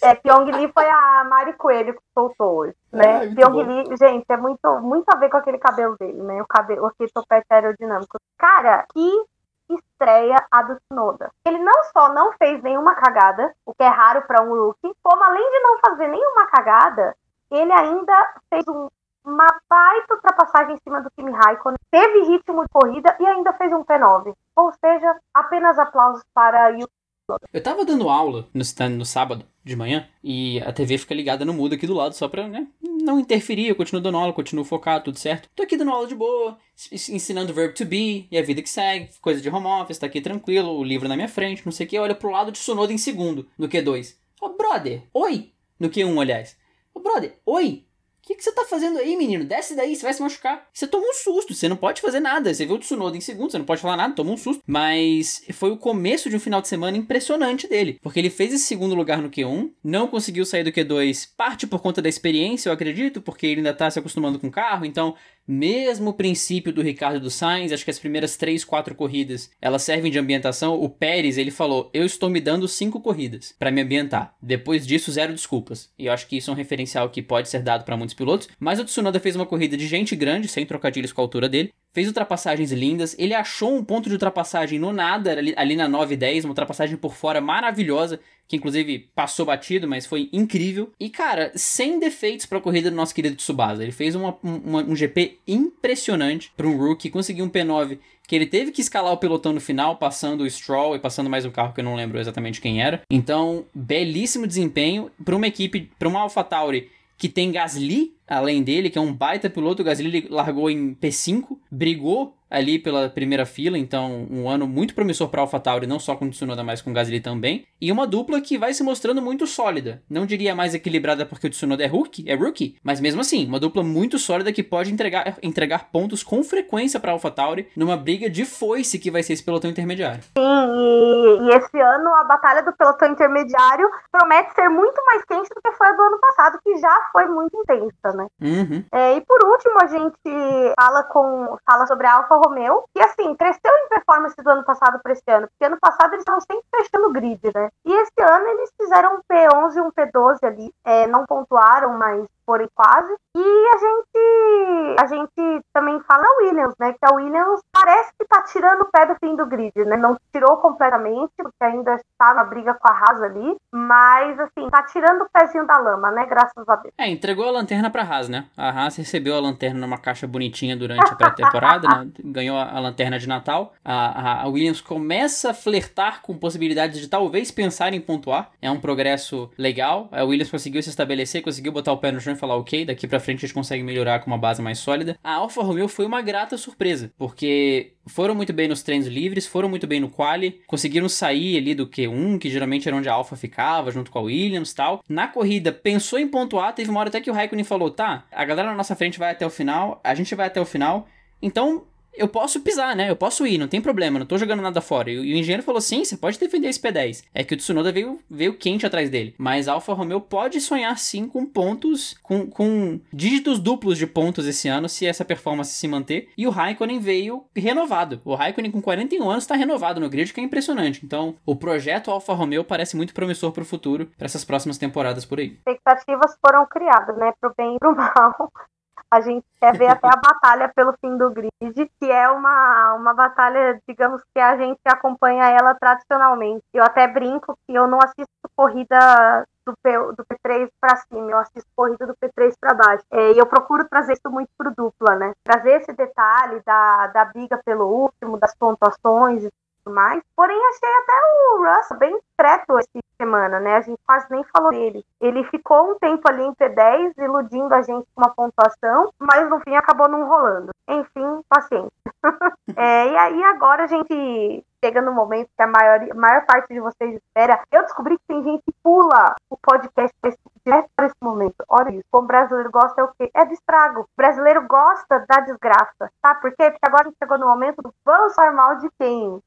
É, Pyong Lee foi a Mari Coelho que soltou hoje, né? Ah, Pyong Lee, gente, é muito, muito a ver com aquele cabelo dele, né? O cabelo, aquele topete aerodinâmico. Cara, que estreia a do Tsunoda. Ele não só não fez nenhuma cagada, o que é raro para um rookie, como além de não fazer nenhuma cagada, ele ainda fez um, uma baita ultrapassagem em cima do Kimi Raikkonen, teve ritmo de corrida e ainda fez um P9. Ou seja, apenas aplausos para Yuki eu tava dando aula no, no sábado de manhã e a TV fica ligada no mudo aqui do lado só pra, né, não interferir. Eu continuo dando aula, continuo focado, tudo certo. Tô aqui dando aula de boa, ensinando o verbo to be e a vida que segue, coisa de home office, tá aqui tranquilo, o livro na minha frente, não sei o que. Olha pro lado de Sonoda em segundo, no Q2. Ô, oh, brother, oi! No Q1, aliás. Ô, oh, brother, oi! Que, que você tá fazendo aí, menino? Desce daí, você vai se machucar. Você toma um susto, você não pode fazer nada. Você viu o Tsunoda em segundo, você não pode falar nada, toma um susto. Mas foi o começo de um final de semana impressionante dele, porque ele fez esse segundo lugar no Q1, não conseguiu sair do Q2, parte por conta da experiência, eu acredito, porque ele ainda tá se acostumando com o carro, então mesmo princípio do Ricardo do Sainz, acho que as primeiras três, quatro corridas, elas servem de ambientação. O Pérez, ele falou, eu estou me dando cinco corridas para me ambientar. Depois disso, zero desculpas. E eu acho que isso é um referencial que pode ser dado para muitos pilotos. Mas o Tsunoda fez uma corrida de gente grande, sem trocadilhos com a altura dele. Fez ultrapassagens lindas. Ele achou um ponto de ultrapassagem no nada, ali, ali na 9 e 10, uma ultrapassagem por fora maravilhosa que inclusive passou batido, mas foi incrível. E, cara, sem defeitos para a corrida do nosso querido Tsubasa. Ele fez uma, uma, um GP impressionante para um rookie, conseguiu um P9 que ele teve que escalar o pelotão no final, passando o Stroll e passando mais um carro que eu não lembro exatamente quem era. Então, belíssimo desempenho para uma equipe, para uma AlphaTauri que tem Gasly além dele, que é um baita piloto. O Gasly largou em P5, brigou ali pela primeira fila, então um ano muito promissor para AlphaTauri, não só com o Tsunoda, mas com o Gasly também. E uma dupla que vai se mostrando muito sólida. Não diria mais equilibrada porque o Tsunoda é rookie, é rookie, mas mesmo assim, uma dupla muito sólida que pode entregar, entregar pontos com frequência para AlphaTauri numa briga de foice que vai ser esse pelotão intermediário. Sim, e, e, esse ano a batalha do pelotão intermediário promete ser muito mais quente do que foi a do ano passado, que já foi muito intensa, né? Uhum. É, e por último, a gente fala com fala sobre a Alfa Romeo, que assim, cresceu em performance do ano passado para esse ano, porque ano passado eles estavam sempre fechando o grid, né? E esse ano eles fizeram um P11 e um P12 ali, é, não pontuaram, mas foram quase. E a gente, a gente também fala a Williams, né? Que a Williams parece que tá tirando o pé do fim do grid, né? Não tirou completamente, porque ainda está na briga com a Haas ali, mas assim, tá tirando o pezinho da lama, né? Graças a Deus. É, entregou a lanterna pra Haas, né? A Haas recebeu a lanterna numa caixa bonitinha durante a pré-temporada, né? Ganhou a, lanterna de Natal. A, a, Williams começa a flertar com possibilidades de talvez pensar em pontuar. É um progresso legal. A Williams conseguiu se estabelecer, conseguiu botar o pé no chão falar, ok, daqui para frente a gente consegue melhorar com uma base mais sólida. A Alfa Romeo foi uma grata surpresa, porque foram muito bem nos treinos livres, foram muito bem no quali, conseguiram sair ali do Q1, que geralmente era onde a Alfa ficava, junto com a Williams tal. Na corrida, pensou em pontuar, teve uma hora até que o Raikkonen falou, tá, a galera na nossa frente vai até o final, a gente vai até o final, então eu posso pisar, né? Eu posso ir, não tem problema, não tô jogando nada fora. E o engenheiro falou: sim, você pode defender esse P10. É que o Tsunoda veio, veio quente atrás dele. Mas a Alfa Romeo pode sonhar sim com pontos, com, com dígitos duplos de pontos esse ano, se essa performance se manter. E o Raikkonen veio renovado. O Raikkonen com 41 anos está renovado no grid, que é impressionante. Então, o projeto Alfa Romeo parece muito promissor para o futuro, para essas próximas temporadas por aí. Expectativas foram criadas, né? Pro bem e pro mal. A gente quer ver até a batalha pelo fim do grid, que é uma, uma batalha, digamos que a gente acompanha ela tradicionalmente. Eu até brinco que eu não assisto corrida do, P, do P3 para cima, eu assisto corrida do P3 para baixo. É, e eu procuro trazer isso muito pro dupla, né? Trazer esse detalhe da, da briga pelo último, das pontuações e tudo mais. Porém, achei até o Russell bem discreto essa semana, né? A gente quase nem falou dele. Ele ficou um tempo ali em P10, iludindo a gente com uma pontuação, mas no fim acabou não rolando. Enfim, paciência. é, e aí agora a gente chega no momento que a maior, maior parte de vocês espera. Eu descobri que tem gente que pula o podcast direto para esse momento. Olha isso. Como brasileiro gosta é o quê? É do estrago. O brasileiro gosta da desgraça. Sabe por quê? Porque agora a gente chegou no momento do vamos falar mal de quem?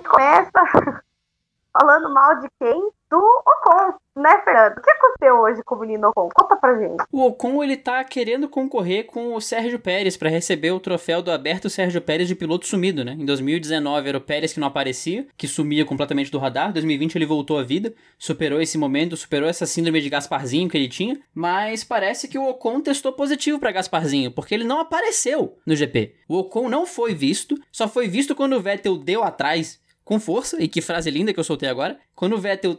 Gente começa falando mal de quem? Do Ocon, né, Fernando? O que aconteceu hoje com o menino Ocon? Conta pra gente. O Ocon, ele tá querendo concorrer com o Sérgio Pérez para receber o troféu do aberto Sérgio Pérez de piloto sumido, né? Em 2019 era o Pérez que não aparecia, que sumia completamente do radar. Em 2020 ele voltou à vida, superou esse momento, superou essa síndrome de Gasparzinho que ele tinha, mas parece que o Ocon testou positivo para Gasparzinho, porque ele não apareceu no GP. O Ocon não foi visto, só foi visto quando o Vettel deu atrás com força, e que frase linda que eu soltei agora, quando o Vettel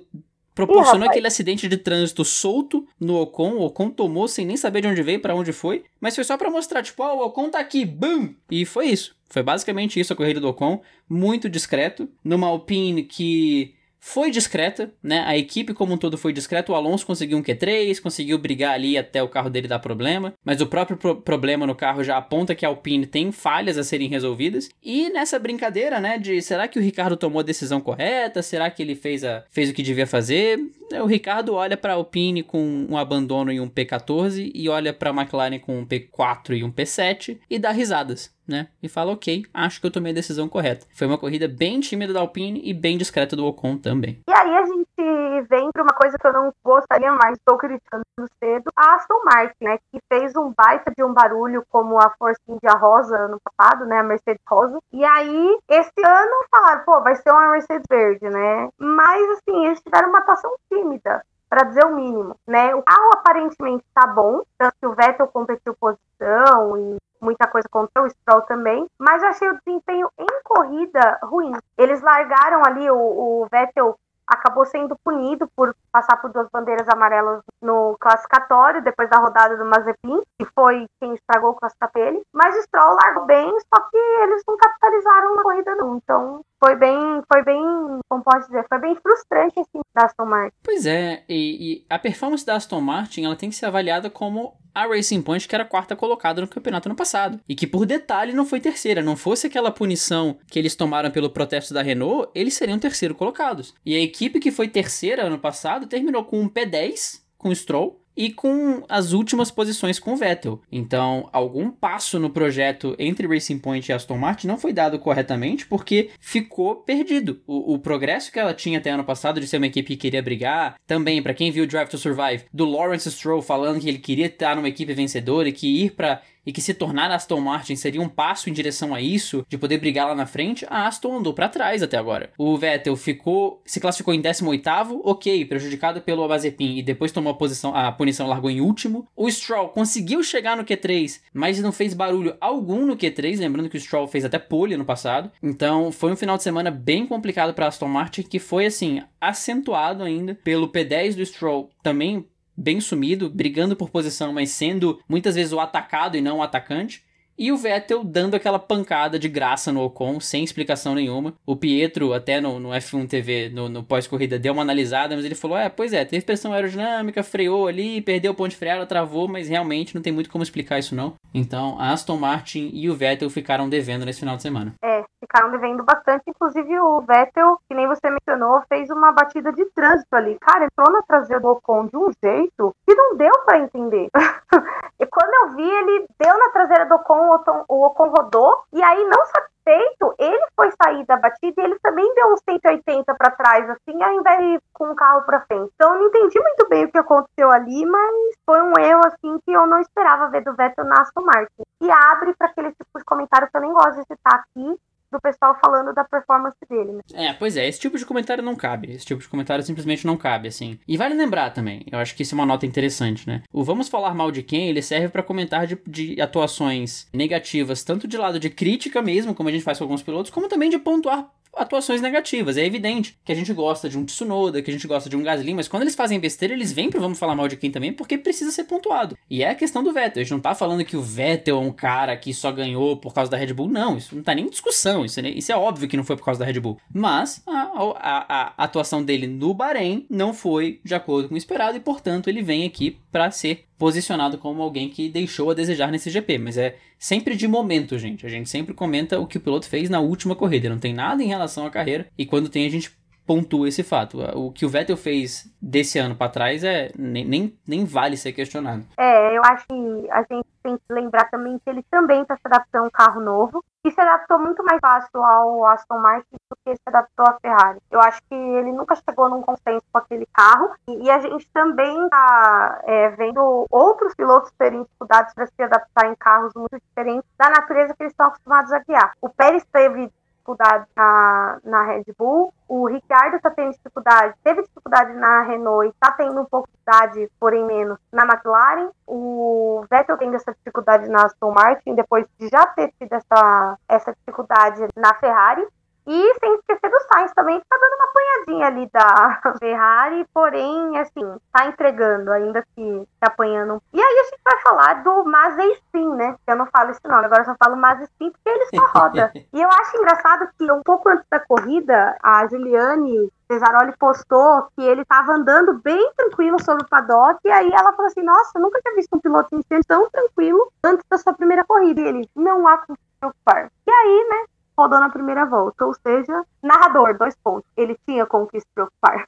proporcionou aquele acidente de trânsito solto no Ocon, o Ocon tomou sem nem saber de onde veio, para onde foi, mas foi só para mostrar, tipo, ó, oh, o Ocon tá aqui, BUM! E foi isso. Foi basicamente isso a corrida do Ocon, muito discreto, numa Alpine que foi discreta, né? A equipe como um todo foi discreta. O Alonso conseguiu um Q3, conseguiu brigar ali até o carro dele dar problema, mas o próprio pro problema no carro já aponta que a Alpine tem falhas a serem resolvidas. E nessa brincadeira, né, de será que o Ricardo tomou a decisão correta? Será que ele fez, a, fez o que devia fazer? O Ricardo olha para a Alpine com um abandono em um P14 e olha para a McLaren com um P4 e um P7 e dá risadas né? E fala, ok, acho que eu tomei a decisão correta. Foi uma corrida bem tímida da Alpine e bem discreta do Ocon também. E aí a gente vem para uma coisa que eu não gostaria mais, estou criticando cedo, a Aston Martin, né? Que fez um baita de um barulho como a Force India Rosa no passado, né? A Mercedes Rosa. E aí, esse ano falaram, pô, vai ser uma Mercedes Verde, né? Mas assim, eles tiveram uma atuação tímida para dizer o mínimo, né? O carro aparentemente está bom, tanto que o Vettel competiu posição e muita coisa contra o Stroll também, mas achei o desempenho em corrida ruim. Eles largaram ali, o, o Vettel acabou sendo punido por passar por duas bandeiras amarelas no classificatório, depois da rodada do Mazepin, que foi quem estragou o classificatório. Mas o Stroll largou bem, só que eles não capitalizaram na corrida não. Então foi bem, foi bem, como pode dizer, foi bem frustrante assim da Aston Martin. Pois é, e, e a performance da Aston Martin, ela tem que ser avaliada como a Racing Point, que era quarta colocada no campeonato ano passado. E que, por detalhe, não foi terceira. Não fosse aquela punição que eles tomaram pelo protesto da Renault, eles seriam terceiro colocados. E a equipe que foi terceira ano passado terminou com um P10, com Stroll, e com as últimas posições com Vettel. Então, algum passo no projeto entre Racing Point e Aston Martin não foi dado corretamente porque ficou perdido. O, o progresso que ela tinha até ano passado de ser uma equipe que queria brigar, também para quem viu Drive to Survive, do Lawrence Stroll falando que ele queria estar numa equipe vencedora e que ir para e que se tornar Aston Martin seria um passo em direção a isso, de poder brigar lá na frente, a Aston andou para trás até agora. O Vettel ficou, se classificou em 18º, ok, prejudicado pelo Abazepin e depois tomou a posição, a punição largou em último. O Stroll conseguiu chegar no Q3, mas não fez barulho algum no Q3, lembrando que o Stroll fez até pole no passado. Então, foi um final de semana bem complicado para Aston Martin, que foi assim, acentuado ainda pelo P10 do Stroll também bem sumido, brigando por posição, mas sendo muitas vezes o atacado e não o atacante. E o Vettel dando aquela pancada de graça no Ocon, sem explicação nenhuma. O Pietro, até no, no F1 TV, no, no pós-corrida, deu uma analisada, mas ele falou: é, pois é, teve pressão aerodinâmica, freou ali, perdeu o ponto de freada, travou, mas realmente não tem muito como explicar isso não. Então, a Aston Martin e o Vettel ficaram devendo nesse final de semana. É, ficaram devendo bastante. Inclusive, o Vettel, que nem você mencionou, fez uma batida de trânsito ali. Cara, entrou na traseira do Ocon de um jeito que não deu para entender. e quando eu vi, ele deu na traseira do Ocon, o Ocon rodou, e aí, não satisfeito, ele foi sair da batida e ele também deu uns 180 para trás, assim, ao invés de ir com o carro para frente. Então, eu não entendi muito bem o que aconteceu ali, mas foi um erro, assim, que eu não esperava ver do Vettel na Aston Martin. E abre para aquele tipo de comentário que eu nem gosto de citar aqui, do pessoal falando da performance dele. Né? É, pois é, esse tipo de comentário não cabe. Esse tipo de comentário simplesmente não cabe, assim. E vale lembrar também, eu acho que isso é uma nota interessante, né? O Vamos Falar Mal de Quem, ele serve para comentar de, de atuações negativas, tanto de lado de crítica mesmo, como a gente faz com alguns pilotos, como também de pontuar atuações negativas. É evidente que a gente gosta de um Tsunoda, que a gente gosta de um Gasly, mas quando eles fazem besteira, eles vêm pro Vamos Falar Mal de quem também, porque precisa ser pontuado. E é a questão do Vettel. A gente não tá falando que o Vettel é um cara que só ganhou por causa da Red Bull. Não, isso não tá nem em discussão. Isso é, isso é óbvio que não foi por causa da Red Bull. Mas a, a, a atuação dele no Bahrein não foi de acordo com o esperado e, portanto, ele vem aqui para ser posicionado como alguém que deixou a desejar nesse GP, mas é sempre de momento, gente. A gente sempre comenta o que o piloto fez na última corrida, não tem nada em relação à carreira, e quando tem a gente pontua esse fato. O que o Vettel fez desse ano para trás é nem, nem, nem vale ser questionado. É, eu acho que a gente tem que lembrar também que ele também está se adaptando a um carro novo e se adaptou muito mais fácil ao Aston Martin do que se adaptou à Ferrari. Eu acho que ele nunca chegou num consenso com aquele carro e, e a gente também está é, vendo outros pilotos terem dificuldades para se adaptar em carros muito diferentes da natureza que eles estão acostumados a guiar. O Pérez teve dificuldade na, na Red Bull, o Ricciardo está tendo dificuldade, teve dificuldade na Renault e está tendo um pouco de dificuldade, porém menos, na McLaren. O Vettel tem essa dificuldade na Aston Martin, depois de já ter tido essa, essa dificuldade na Ferrari. E sem esquecer do Sainz também, que tá dando uma apanhadinha ali da Ferrari, porém, assim, tá entregando, ainda que tá apanhando. E aí a gente vai falar do Mazepin, né? Eu não falo esse nome, agora eu só falo Mazepin porque ele só roda. e eu acho engraçado que um pouco antes da corrida, a Juliane Cesaroli postou que ele estava andando bem tranquilo sobre o paddock, e aí ela falou assim: Nossa, eu nunca tinha visto um piloto iniciante tão tranquilo antes da sua primeira corrida. E ele, não há com se preocupar. E aí, né, rodou na primeira volta. Ou seja, narrador, dois pontos. Ele tinha com o que se preocupar.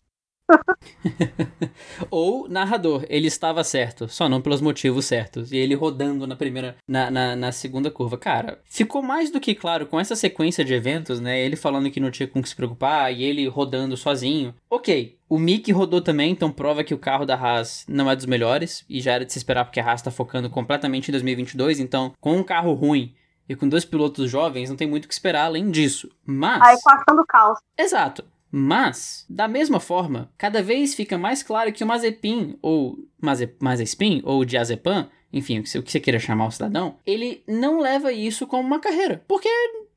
Ou narrador, ele estava certo, só não pelos motivos certos. E ele rodando na primeira, na, na, na, segunda curva. Cara, ficou mais do que claro com essa sequência de eventos, né? Ele falando que não tinha com que se preocupar e ele rodando sozinho. Ok, o Mick rodou também, então prova que o carro da Haas não é dos melhores. E já era de se esperar porque a Haas está focando completamente em 2022. Então, com um carro ruim e com dois pilotos jovens, não tem muito o que esperar além disso. Mas. A equação do caos. Exato. Mas, da mesma forma, cada vez fica mais claro que o Mazepin, ou Maze, Mazepin, ou Diazepam, enfim, o que você queira chamar o cidadão, ele não leva isso como uma carreira. Porque,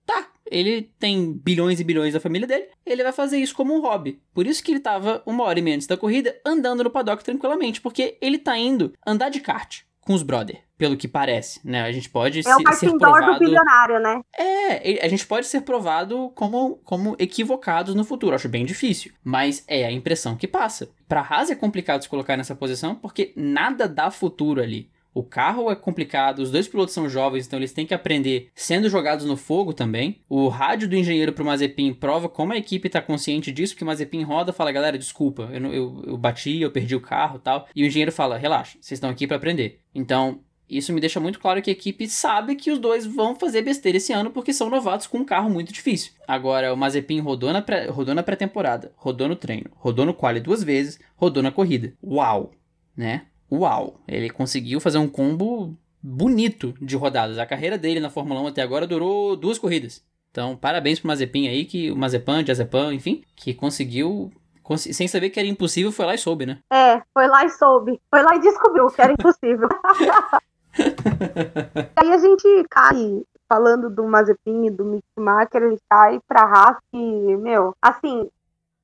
tá, ele tem bilhões e bilhões da família dele, ele vai fazer isso como um hobby. Por isso que ele tava uma hora e meia antes da corrida andando no paddock tranquilamente, porque ele tá indo andar de kart com os brother, pelo que parece, né? A gente pode é ser, o ser provado... do bilionário, né? É, a gente pode ser provado como, como equivocados no futuro. Acho bem difícil, mas é a impressão que passa. Pra Haas é complicado se colocar nessa posição porque nada dá futuro ali. O carro é complicado, os dois pilotos são jovens, então eles têm que aprender sendo jogados no fogo também. O rádio do engenheiro pro Mazepin prova como a equipe tá consciente disso, porque o Mazepin roda fala, galera, desculpa, eu, eu, eu bati, eu perdi o carro tal. E o engenheiro fala, relaxa, vocês estão aqui para aprender. Então, isso me deixa muito claro que a equipe sabe que os dois vão fazer besteira esse ano porque são novatos com um carro muito difícil. Agora, o Mazepin rodou na, pré, rodou pré-temporada, rodou no treino, rodou no quali duas vezes, rodou na corrida. Uau! Né? Uau, ele conseguiu fazer um combo bonito de rodadas. A carreira dele na Fórmula 1 até agora durou duas corridas. Então, parabéns pro Mazepin aí, que o Mazepan, Diazepam, enfim, que conseguiu, sem saber que era impossível, foi lá e soube, né? É, foi lá e soube. Foi lá e descobriu que era impossível. aí a gente cai falando do Mazepin e do Mick Schumacher, ele cai pra Haas que, meu, assim,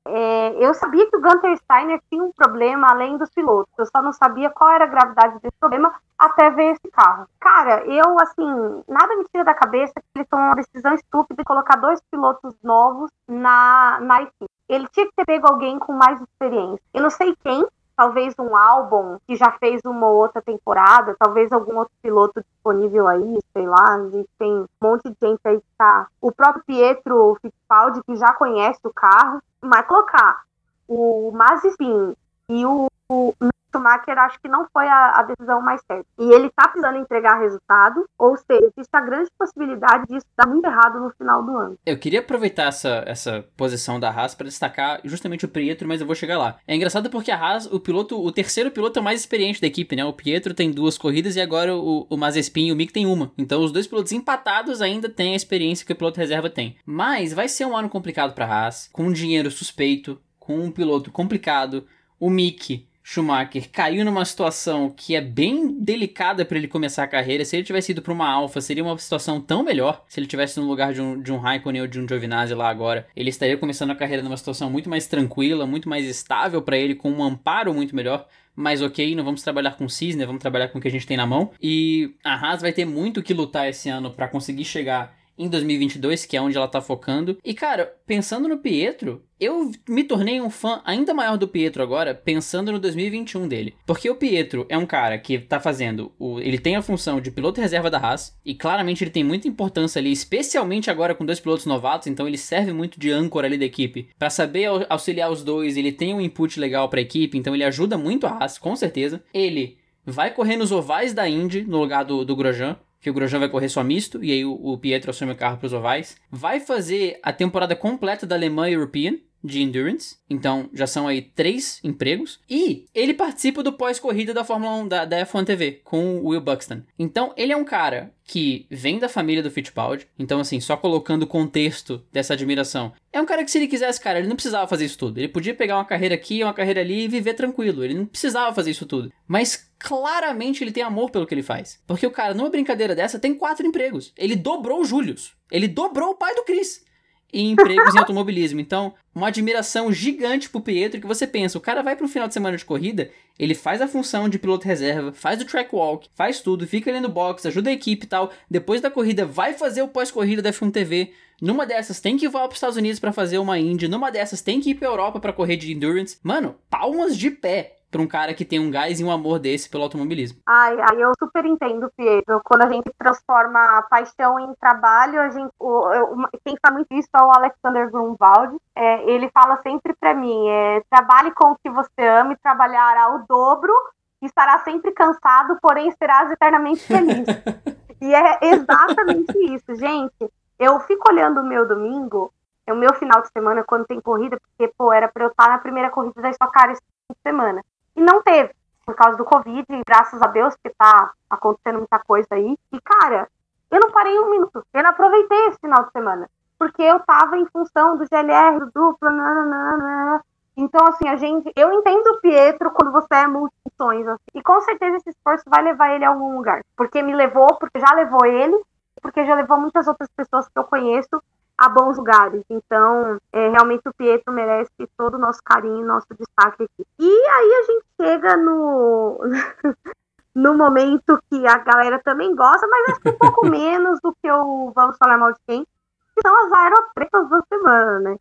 é, eu sabia que o Gunter Steiner tinha um problema além dos pilotos. Eu só não sabia qual era a gravidade desse problema até ver esse carro. Cara, eu, assim, nada me tira da cabeça que ele tomou uma decisão estúpida de colocar dois pilotos novos na, na equipe. Ele tinha que ter pego alguém com mais experiência. Eu não sei quem, talvez um álbum que já fez uma outra temporada, talvez algum outro piloto disponível aí, sei lá, a gente tem um monte de gente aí que tá. O próprio Pietro Fittipaldi, que já conhece o carro, mas colocar o Mazepin e o Schumacher acho que não foi a, a, decisão mais certa. E ele tá precisando entregar resultado, ou seja, existe a grande possibilidade disso dar muito errado no final do ano. Eu queria aproveitar essa, essa posição da Haas para destacar justamente o Pietro, mas eu vou chegar lá. É engraçado porque a Haas, o piloto, o terceiro piloto é o mais experiente da equipe, né? O Pietro tem duas corridas e agora o, o Mazepin e o Mick tem uma. Então os dois pilotos empatados ainda têm a experiência que o piloto reserva tem. Mas vai ser um ano complicado para a Haas, com um dinheiro suspeito, com um piloto complicado. O Mick Schumacher caiu numa situação que é bem delicada para ele começar a carreira. Se ele tivesse ido para uma Alfa, seria uma situação tão melhor. Se ele tivesse no lugar de um, de um Raikkonen ou de um Giovinazzi lá agora, ele estaria começando a carreira numa situação muito mais tranquila, muito mais estável para ele, com um amparo muito melhor mas ok, não vamos trabalhar com cisne, vamos trabalhar com o que a gente tem na mão. E a Haas vai ter muito que lutar esse ano para conseguir chegar em 2022, que é onde ela tá focando. E cara, pensando no Pietro, eu me tornei um fã ainda maior do Pietro agora, pensando no 2021 dele. Porque o Pietro é um cara que tá fazendo. O, ele tem a função de piloto reserva da Haas, e claramente ele tem muita importância ali, especialmente agora com dois pilotos novatos, então ele serve muito de âncora ali da equipe. para saber auxiliar os dois, ele tem um input legal pra equipe, então ele ajuda muito a Haas, com certeza. Ele vai correr nos ovais da Indy, no lugar do, do Grosjean que o Grosjean vai correr só misto, e aí o, o Pietro assume o carro para os ovais. Vai fazer a temporada completa da Alemã European, de Endurance. Então, já são aí três empregos. E ele participa do pós-corrida da Fórmula 1 da, da, F1 TV com o Will Buxton. Então, ele é um cara que vem da família do Fittipaldi. Então, assim, só colocando o contexto dessa admiração. É um cara que, se ele quisesse, cara, ele não precisava fazer isso tudo. Ele podia pegar uma carreira aqui, uma carreira ali e viver tranquilo. Ele não precisava fazer isso tudo. Mas claramente ele tem amor pelo que ele faz. Porque o cara, numa brincadeira dessa, tem quatro empregos. Ele dobrou o Julius. Ele dobrou o pai do Chris. E empregos em automobilismo. Então, uma admiração gigante pro Pietro que você pensa, o cara vai pro final de semana de corrida, ele faz a função de piloto reserva, faz o track walk, faz tudo, fica ali no box, ajuda a equipe e tal. Depois da corrida, vai fazer o pós-corrida da F1 TV. Numa dessas tem que voar para os Estados Unidos para fazer uma Indy, numa dessas tem que ir para Europa para correr de endurance. Mano, palmas de pé para um cara que tem um gás e um amor desse pelo automobilismo. Ai, ai, eu super entendo, Pietro. Quando a gente transforma a paixão em trabalho, a gente, o, o, quem fala muito isso é o Alexander Grunwald. É, ele fala sempre para mim: é, trabalhe com o que você ama e trabalhará o dobro. Estará sempre cansado, porém serás eternamente feliz. e é exatamente isso, gente. Eu fico olhando o meu domingo, o meu final de semana, quando tem corrida, porque, pô, era pra eu estar na primeira corrida da Stock Car esse fim de semana. E não teve, por causa do Covid, graças a Deus, que tá acontecendo muita coisa aí. E, cara, eu não parei um minuto. Eu não aproveitei esse final de semana. Porque eu tava em função do GLR, do duplo, nananana. Então, assim, a gente. Eu entendo o Pietro quando você é multifunções. Assim, e com certeza esse esforço vai levar ele a algum lugar. Porque me levou, porque já levou ele, porque já levou muitas outras pessoas que eu conheço a bons lugares. Então, é, realmente o Pietro merece todo o nosso carinho, nosso destaque aqui. E aí a gente chega no. no momento que a galera também gosta, mas acho que um pouco menos do que o Vamos Falar Mal de Quem, que são as aerotretas da semana, né?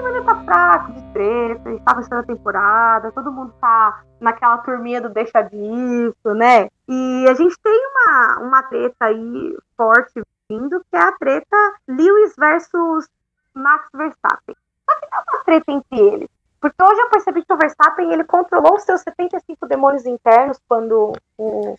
Semana tá fraco de treta, está começando a temporada, todo mundo tá naquela turminha do deixa disso, né? E a gente tem uma, uma treta aí forte vindo, que é a treta Lewis versus Max Verstappen. Só que é uma treta entre eles. Porque hoje eu percebi que o Verstappen ele controlou os seus 75 demônios internos quando o,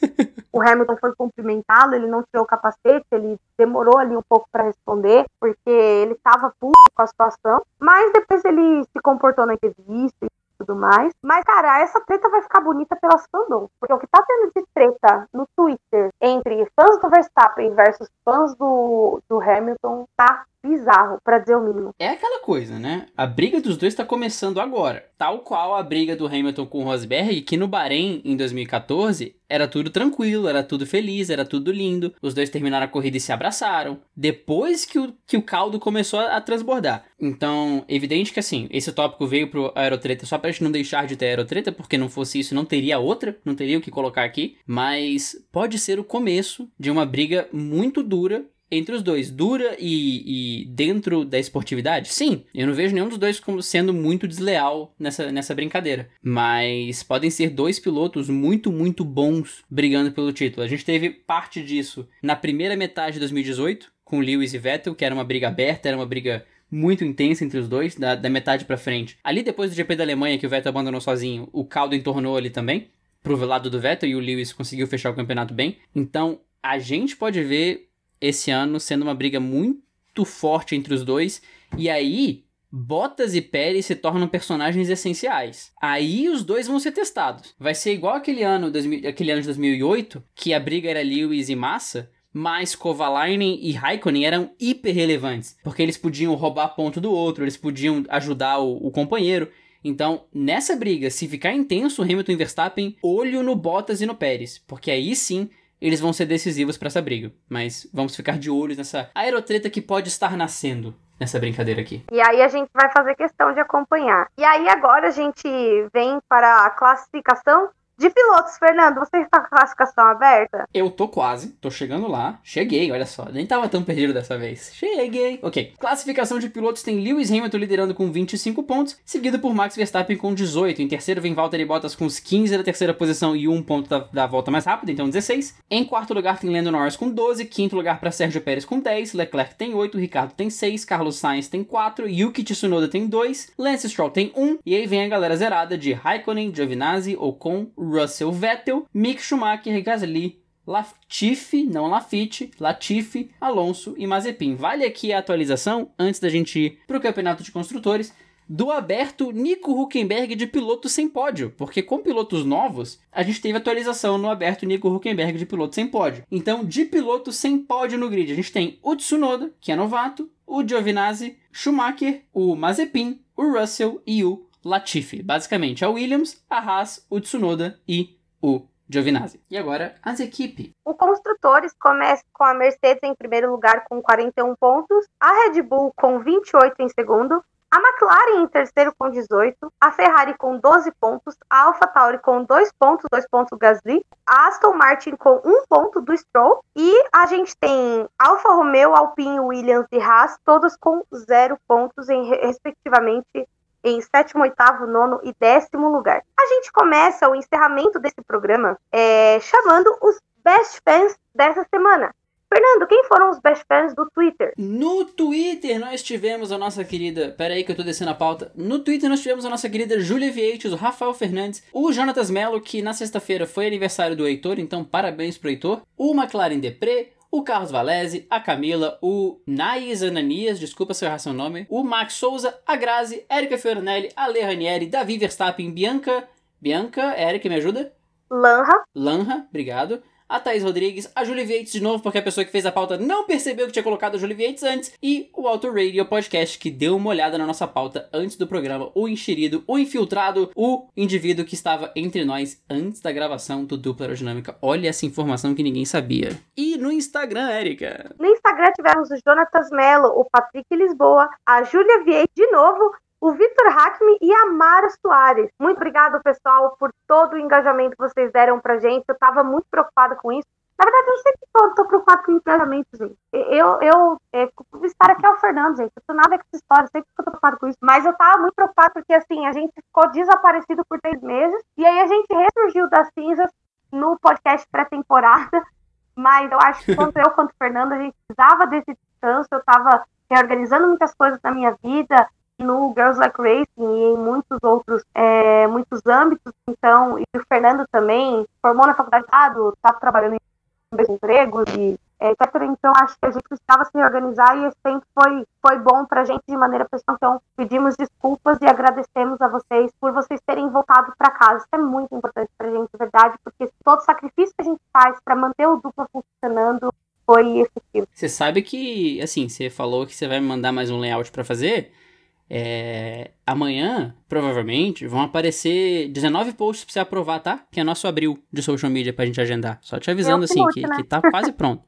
o Hamilton foi cumprimentá-lo, ele não tirou o capacete, ele demorou ali um pouco para responder, porque ele estava puto com a situação, mas depois ele se comportou na entrevista e tudo mais. Mas, cara, essa treta vai ficar bonita pelas fandoms, porque o que tá tendo de treta no Twitter entre fãs do Verstappen versus fãs do, do Hamilton tá bizarro, para dizer o mínimo. É aquela coisa, né? A briga dos dois tá começando agora. Tal qual a briga do Hamilton com o Rosberg, que no Bahrein, em 2014, era tudo tranquilo, era tudo feliz, era tudo lindo. Os dois terminaram a corrida e se abraçaram. Depois que o, que o caldo começou a, a transbordar. Então, evidente que assim, esse tópico veio pro aerotreta só pra gente não deixar de ter aerotreta, porque não fosse isso, não teria outra, não teria o que colocar aqui. Mas pode ser o começo de uma briga muito dura entre os dois, dura e, e, dentro da esportividade? Sim, eu não vejo nenhum dos dois como sendo muito desleal nessa, nessa brincadeira. Mas podem ser dois pilotos muito, muito bons brigando pelo título. A gente teve parte disso na primeira metade de 2018, com Lewis e Vettel, que era uma briga aberta, era uma briga muito intensa entre os dois, da, da metade para frente. Ali depois do GP da Alemanha, que o Vettel abandonou sozinho, o caldo entornou ali também, pro lado do Vettel, e o Lewis conseguiu fechar o campeonato bem. Então, a gente pode ver esse ano sendo uma briga muito forte entre os dois. E aí, Bottas e Pérez se tornam personagens essenciais. Aí os dois vão ser testados. Vai ser igual aquele ano, aquele ano de 2008, que a briga era Lewis e Massa, mas Kovalainen e Raikkonen eram hiper relevantes, porque eles podiam roubar ponto do outro, eles podiam ajudar o, o companheiro. Então, nessa briga, se ficar intenso Hamilton e Verstappen, olho no Bottas e no Pérez, porque aí sim eles vão ser decisivos para essa briga. Mas vamos ficar de olhos nessa aerotreta que pode estar nascendo nessa brincadeira aqui. E aí a gente vai fazer questão de acompanhar. E aí agora a gente vem para a classificação de pilotos, Fernando, você está com a classificação aberta? Eu tô quase, tô chegando lá. Cheguei, olha só, nem tava tão perdido dessa vez. Cheguei. Ok. Classificação de pilotos tem Lewis Hamilton liderando com 25 pontos, seguido por Max Verstappen com 18. Em terceiro vem Valtteri Bottas com os 15 da terceira posição e um ponto da, da volta mais rápida, então 16. Em quarto lugar tem Lando Norris com 12, quinto lugar para Sérgio Pérez com 10, Leclerc tem 8, Ricardo tem 6, Carlos Sainz tem 4, Yuki Tsunoda tem 2, Lance Stroll tem 1, e aí vem a galera zerada de Raikkonen, Giovinazzi, Ocon, Russell, Vettel, Mick Schumacher, Gasly, Latifi, não Lafitte, Latifi, Alonso e Mazepin. Vale aqui a atualização antes da gente ir para o campeonato de construtores. do aberto Nico Huckenberg de piloto sem pódio, porque com pilotos novos, a gente teve atualização no aberto Nico Huckenberg de piloto sem pódio. Então, de piloto sem pódio no grid, a gente tem o Tsunoda, que é novato, o Giovinazzi, Schumacher, o Mazepin, o Russell e o Latifi. Basicamente, a Williams, a Haas, o Tsunoda e o Giovinazzi. E agora, as equipes. O Construtores começa com a Mercedes em primeiro lugar com 41 pontos, a Red Bull com 28 em segundo, a McLaren em terceiro com 18, a Ferrari com 12 pontos, a AlphaTauri com 2 pontos, 2 pontos do Gasly, a Aston Martin com 1 ponto do Stroll e a gente tem Alfa Romeo, Alpine, Williams e Haas, todos com 0 pontos, em, respectivamente em sétimo, oitavo, nono e décimo lugar. A gente começa o encerramento desse programa é, chamando os best fans dessa semana. Fernando, quem foram os best fans do Twitter? No Twitter nós tivemos a nossa querida. Pera aí que eu tô descendo a pauta. No Twitter nós tivemos a nossa querida Julia Vieites, o Rafael Fernandes, o Jonatas Mello, que na sexta-feira foi aniversário do Heitor, então parabéns pro Heitor. O McLaren Depré, o Carlos Valese, a Camila, o Nais Ananias, desculpa se eu errar seu nome, o Max Souza, a Grazi, Érica Fioranelli, a Le Ranieri, Davi Verstappen, Bianca. Bianca, Érica, me ajuda? Lanra. Lanra, obrigado a Thaís Rodrigues, a Julie Vieites de novo, porque a pessoa que fez a pauta não percebeu que tinha colocado a Julie Vieites antes, e o Auto Radio Podcast, que deu uma olhada na nossa pauta antes do programa, o enxerido, o infiltrado, o indivíduo que estava entre nós antes da gravação do Dupla Aerodinâmica. Olha essa informação que ninguém sabia. E no Instagram, Érica? No Instagram tivemos o Jonatas Mello, o Patrick Lisboa, a Júlia Vieites de novo, o Vitor Hackme e a Mara Soares. Muito obrigado, pessoal, por todo o engajamento que vocês deram pra gente. Eu tava muito preocupada com isso. Na verdade, eu sempre tô preocupada com engajamento, gente. Eu, eu, é, estar aqui é o Fernando, gente. Eu tô nada com essa história, sempre que tô preocupada com isso. Mas eu tava muito preocupada porque, assim, a gente ficou desaparecido por três meses. E aí a gente ressurgiu das cinzas no podcast pré-temporada. Mas eu acho que tanto eu quanto o Fernando, a gente precisava desse descanso. Eu tava reorganizando muitas coisas na minha vida, no Girls Like Racing e em muitos outros, é, muitos âmbitos. Então, e o Fernando também formou na faculdade, está trabalhando em dois empregos e é, etc. Então, acho que a gente precisava se organizar e esse tempo foi, foi bom para a gente de maneira pessoal. Então, pedimos desculpas e agradecemos a vocês por vocês terem voltado para casa. Isso é muito importante para a gente, de verdade, porque todo sacrifício que a gente faz para manter o dupla funcionando foi efetivo. Você sabe que, assim, você falou que você vai me mandar mais um layout para fazer. É, amanhã, provavelmente, vão aparecer 19 posts pra você aprovar, tá? Que é nosso abril de social media pra gente agendar. Só te avisando, assim, que, né? que tá quase pronto.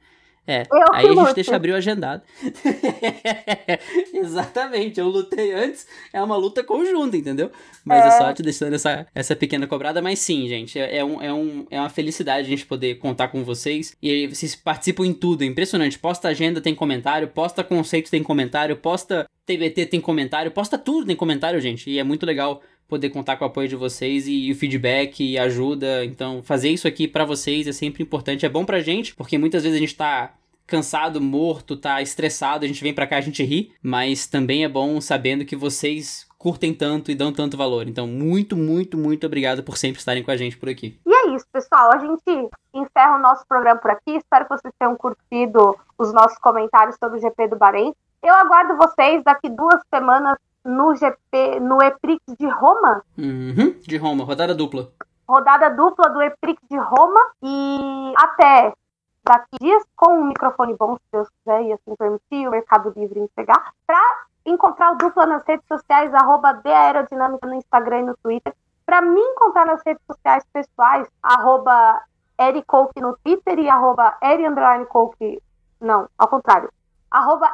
É, eu aí a gente deixa abril agendado. Exatamente, eu lutei antes, é uma luta conjunta, entendeu? Mas é, é só te deixando essa, essa pequena cobrada, mas sim, gente, é, é, um, é, um, é uma felicidade a gente poder contar com vocês. E vocês participam em tudo, é impressionante. Posta agenda, tem comentário, posta conceito, tem comentário, posta TBT, tem comentário, posta tudo, tem comentário, gente. E é muito legal poder contar com o apoio de vocês e, e o feedback e ajuda. Então, fazer isso aqui para vocês é sempre importante. É bom pra gente, porque muitas vezes a gente tá cansado, morto, tá estressado, a gente vem pra cá, a gente ri, mas também é bom sabendo que vocês curtem tanto e dão tanto valor. Então, muito, muito, muito obrigado por sempre estarem com a gente por aqui. E é isso, pessoal. A gente encerra o nosso programa por aqui. Espero que vocês tenham curtido os nossos comentários sobre o GP do Bahrein. Eu aguardo vocês daqui duas semanas no GP, no EPRIX de Roma. Uhum, de Roma, rodada dupla. Rodada dupla do EPRIX de Roma. E até daqui dias, com um microfone bom, se Deus quiser, e assim permitir, o Mercado Livre entregar, para encontrar o Dupla nas redes sociais, arroba Aerodinâmica no Instagram e no Twitter. Para me encontrar nas redes sociais pessoais, arroba Ericoke no Twitter e arroba Eri não, ao contrário, arroba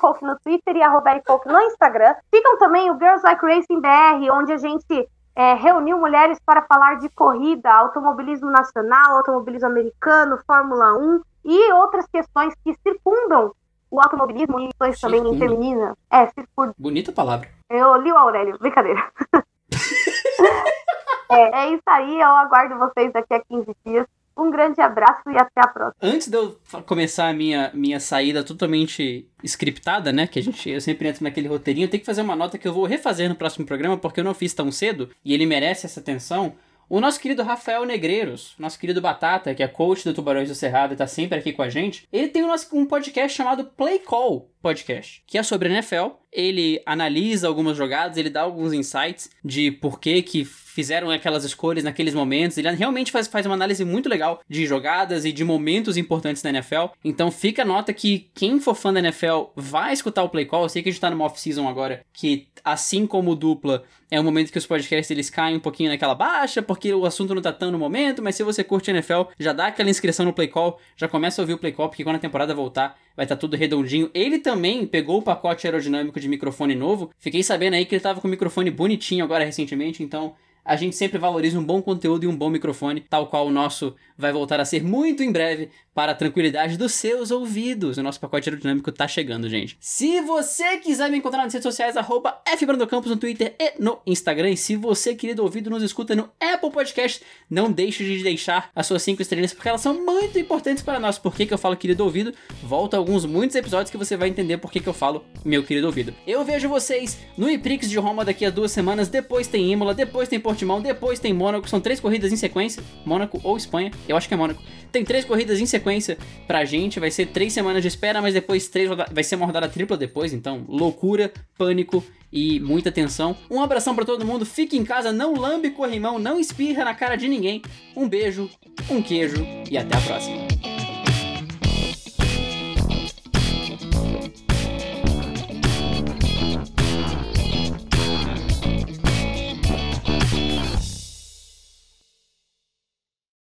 Coke no Twitter e arroba Ericoke no Instagram. Ficam também o Girls Like Racing BR, onde a gente é, reuniu mulheres para falar de corrida, automobilismo nacional, automobilismo americano, Fórmula 1 e outras questões que circundam o automobilismo e questões também femininas. É, circunda. Bonita palavra. Eu li o Aurélio, brincadeira. é, é isso aí, eu aguardo vocês daqui a 15 dias. Um grande abraço e até a próxima. Antes de eu começar a minha, minha saída totalmente scriptada, né? Que a gente, eu sempre entro naquele roteirinho, eu tenho que fazer uma nota que eu vou refazer no próximo programa, porque eu não fiz tão cedo e ele merece essa atenção. O nosso querido Rafael Negreiros, nosso querido Batata, que é coach do Tubarões do Cerrado e tá sempre aqui com a gente, ele tem um, podcast chamado Play Call Podcast, que é sobre NFL ele analisa algumas jogadas, ele dá alguns insights de por que que fizeram aquelas escolhas naqueles momentos. Ele realmente faz, faz uma análise muito legal de jogadas e de momentos importantes da NFL. Então fica a nota que quem for fã da NFL vai escutar o Play Call. Eu sei que a gente tá numa off-season agora, que assim como dupla, é um momento que os podcasts eles caem um pouquinho naquela baixa, porque o assunto não tá tão no momento, mas se você curte NFL, já dá aquela inscrição no Play Call, já começa a ouvir o Play Call, porque quando a temporada voltar, vai estar tá tudo redondinho. Ele também pegou o pacote aerodinâmico de microfone novo. Fiquei sabendo aí que ele tava com o microfone bonitinho agora recentemente, então a gente sempre valoriza um bom conteúdo e um bom microfone, tal qual o nosso vai voltar a ser muito em breve para a tranquilidade dos seus ouvidos. O nosso pacote aerodinâmico tá chegando, gente. Se você quiser me encontrar nas redes sociais, arroba fbrandocampos no Twitter e no Instagram. E se você, querido ouvido, nos escuta no Apple Podcast, não deixe de deixar as suas cinco estrelas, porque elas são muito importantes para nós. Por que, que eu falo querido ouvido? Volta alguns, muitos episódios que você vai entender por que, que eu falo meu querido ouvido. Eu vejo vocês no Iprix de Roma daqui a duas semanas, depois tem Imola, depois tem Portimão, depois tem Mônaco, são três corridas em sequência, Mônaco ou Espanha, eu acho que é Mônaco. Tem três corridas em sequência pra gente. Vai ser três semanas de espera, mas depois três vai ser uma rodada tripla depois. Então, loucura, pânico e muita tensão. Um abração para todo mundo. Fique em casa, não lambe corrimão, não espirra na cara de ninguém. Um beijo, um queijo e até a próxima.